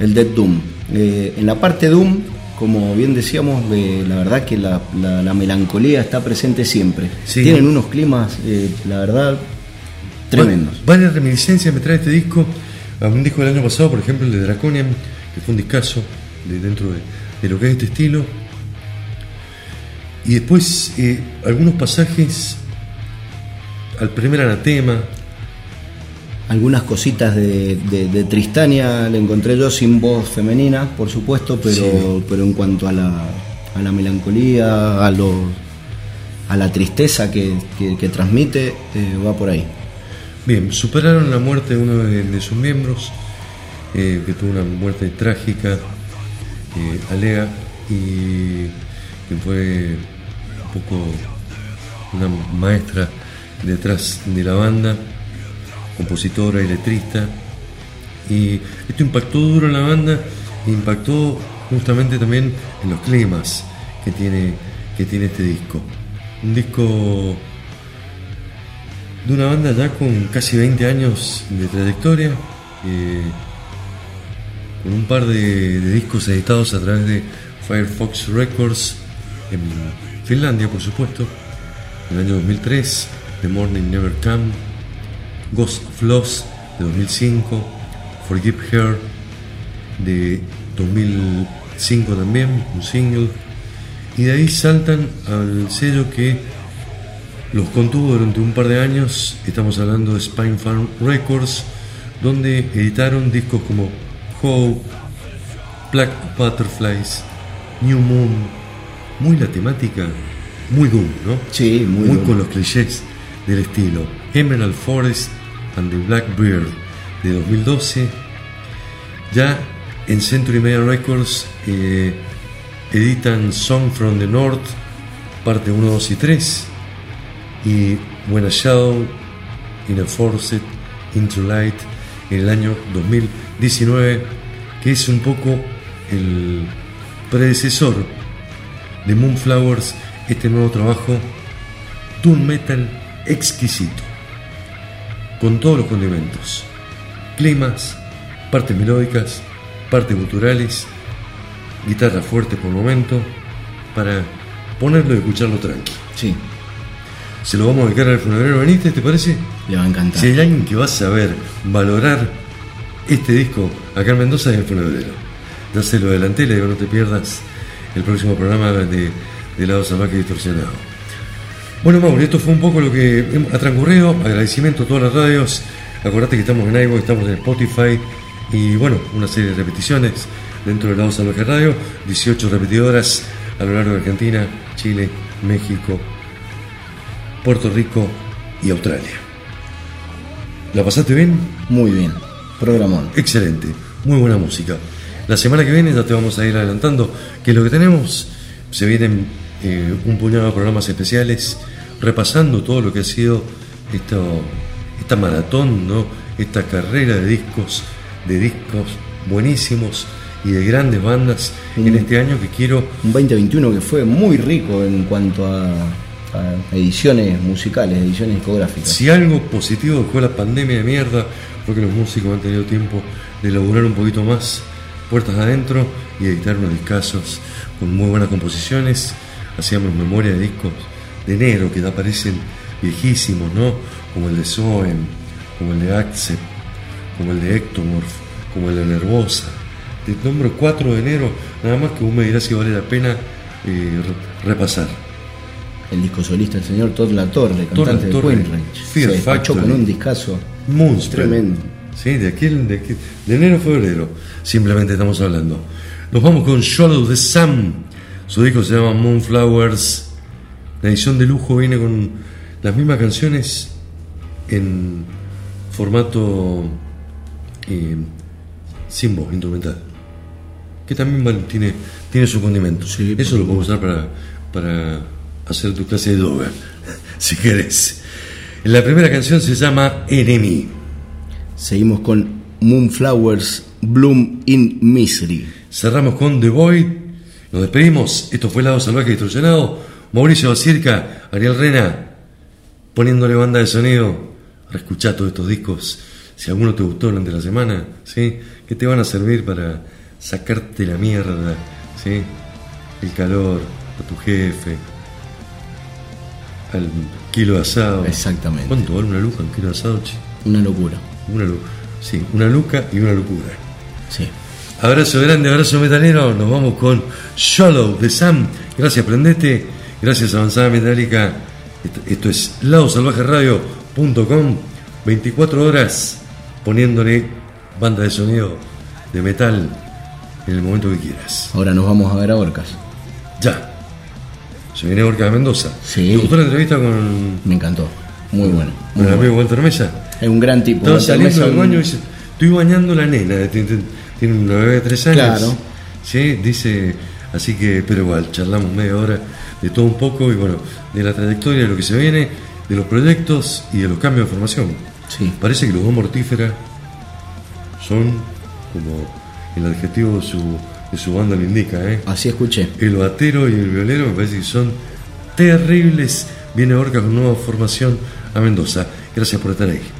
el Dead Doom. Eh, en la parte Doom, como bien decíamos, eh, la verdad que la, la- la melancolía está presente siempre. Sí. Tienen unos climas, la verdad, tremendos. Va- Varias reminiscencias me trae este disco a un disco del año pasado, por ejemplo, el de Draconian, que fue un discazo de dentro de, de lo que es este estilo. Y después eh, algunos pasajes al primer anatema, Algunas cositas de, de- de Tristania le encontré yo sin voz femenina, por supuesto, pero, Sí. pero en cuanto a la, a la melancolía, a, lo, a la tristeza que, que- que transmite, eh, va por ahí. Bien, superaron la muerte de uno de, sus miembros, eh, que tuvo una muerte trágica, eh, Alea, y que fue un poco una maestra detrás de la banda, compositora y letrista. Y esto impactó duro en la banda, e impactó justamente también en los climas que tiene, que tiene este disco. Un disco de una banda ya con casi 20 años de trayectoria, eh, con un par de, discos editados a través de Firefox Records en Finlandia, por supuesto, en el año 2003, The Morning Never Come, Ghost of Loss de 2005, Forgive Her de 2005 también, un single, y de ahí saltan al sello que los contuvo durante un par de años, estamos hablando de Spine Farm Records, donde editaron discos como Hope, Black Butterflies, New Moon, muy la temática, muy doom, ¿no? Sí, muy muy doom. con los clichés del estilo. Emerald Forest and the Blackbird de 2012. Ya en Century Media Records eh, editan Song from the North, parte 1, 2 y 3 y When Shadow in a Forced Into Light en el año 2019, que es un poco el predecesor de Moonflowers, este nuevo trabajo, Doom Metal exquisito, con todos los condimentos, climas, partes melódicas, partes guturales, guitarra fuerte por momento, para ponerlo y escucharlo tranqui. Se lo vamos a dedicar al funebrero Benítez, ¿te parece? le va a encantar. Si hay alguien que va a saber valorar este disco acá en Mendoza es el. Ya se lo adelanté, le digo no te pierdas el próximo programa de, de Lado Salvaje Distorsionado. Bueno, Mauro, esto fue un poco lo que ha transcurrido. Agradecimiento a todas las radios. Acordate que estamos en iVoox, estamos en Spotify y bueno, una serie de repeticiones dentro de Lado Salvaje Radio. 18 repetidoras a lo largo de Argentina, Chile, México, Puerto Rico y Australia. ¿La pasaste bien? Muy bien. Programón. Excelente, muy buena música. La semana que viene ya te vamos a ir adelantando que lo que tenemos se vienen eh, un puñado de programas especiales repasando todo lo que ha sido esto, esta maratón, ¿no? esta carrera de discos, de discos buenísimos y de grandes bandas en Mm. este año que quiero Un 2021 que fue muy rico en cuanto a, a ediciones musicales, ediciones discográficas. Si algo positivo dejó la pandemia de mierda, fue que los músicos han tenido tiempo de elaborar un poquito más puertas adentro y editar unos discazos con muy buenas composiciones. Hacíamos memoria de discos de enero que ya parecen viejísimos, ¿no? Como el de Soem, como el de Accept, como el de Ectomorph, como el de Nervosa. Te nombro 4 de enero, nada más que vos me dirás si vale la pena eh, re- repasar. El disco solista del señor Todd La Torre, cantante de. Fear Se despachó con un discazo Moonspell. tremendo. Sí, de aquel, de, aquel- de enero a febrero, simplemente estamos hablando. Nos vamos con Shadow the Sun. Su disco se llama Moonflowers. La edición de lujo viene con las mismas canciones en formato eh, sin voz, instrumental. Que también tiene, tiene su condimento. Sí, Eso lo puedo usar para, para hacer tu clase de yoga, si querés. La primera canción se llama Enemy. Seguimos con Moonflowers Bloom in Misery. Cerramos con The Void. Nos despedimos. Esto fue Lado Salvaje Distorsionado. Mauricio Bacirca, Ariel Rena, poniéndole banda de sonido. Reescuchá todos estos discos. Si alguno te gustó durante la semana, ¿sí? Que te van a servir para sacarte la mierda, ¿sí? El calor, a tu jefe, al kilo de asado. Exactamente. ¿Cuánto vale una luca un kilo de asado, che? Una locura. Una luca. Sí, una luca y una locura. Sí. Abrazo grande, abrazo metalero. Nos vamos con Shallow de Sam. Gracias, prendete. Gracias, Avanzada Metálica. Esto, esto es ladosalvajeradio.com. 24 horas poniéndole banda de sonido de metal en el momento que quieras. Ahora nos vamos a ver a Orcas. Ya. Se viene de Mendoza. Sí. ¿Te gustó la entrevista con, Me encantó. Muy bueno. con Muy el amigo. Walter Mesa? Es un gran tipo. Estaba saliendo del baño y dice, estoy bañando la nena, tiene, tiene- tiene una bebé de tres años. Claro. Sí, dice, así que, pero igual, charlamos media hora de todo un poco y bueno, de la trayectoria, de lo que se viene, de los proyectos y de los cambios de formación. Sí. Parece que los dos mortíferas son como el adjetivo de su, de su banda lo indica, ¿eh? Así escuché. El batero y el violero me parece que son terribles. Viene Orca con nueva formación a Mendoza. Gracias por estar ahí.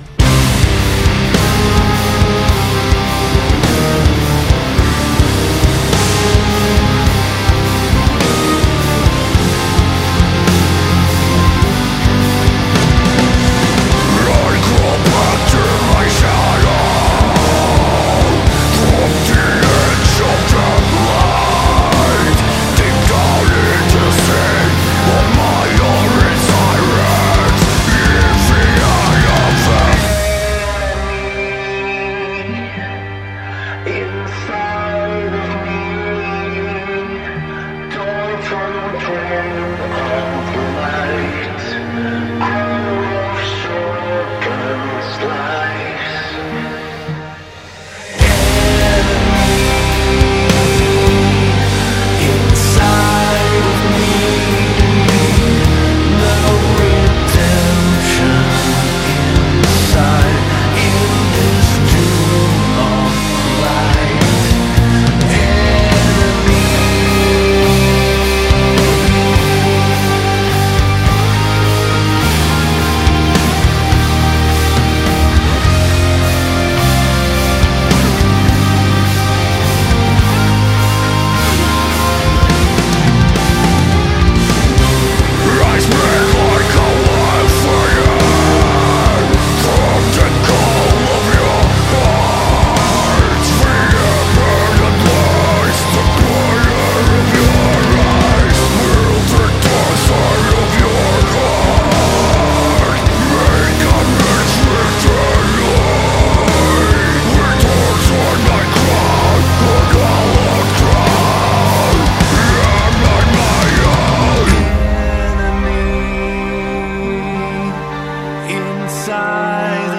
inside.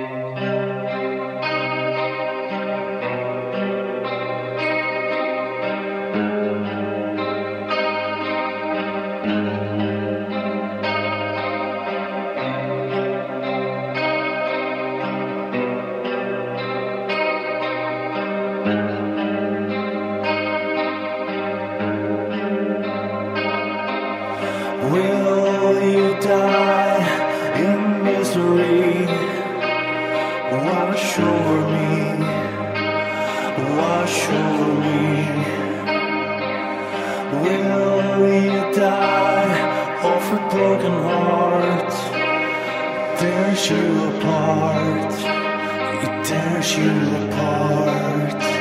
Will Tears you apart, it tears you apart.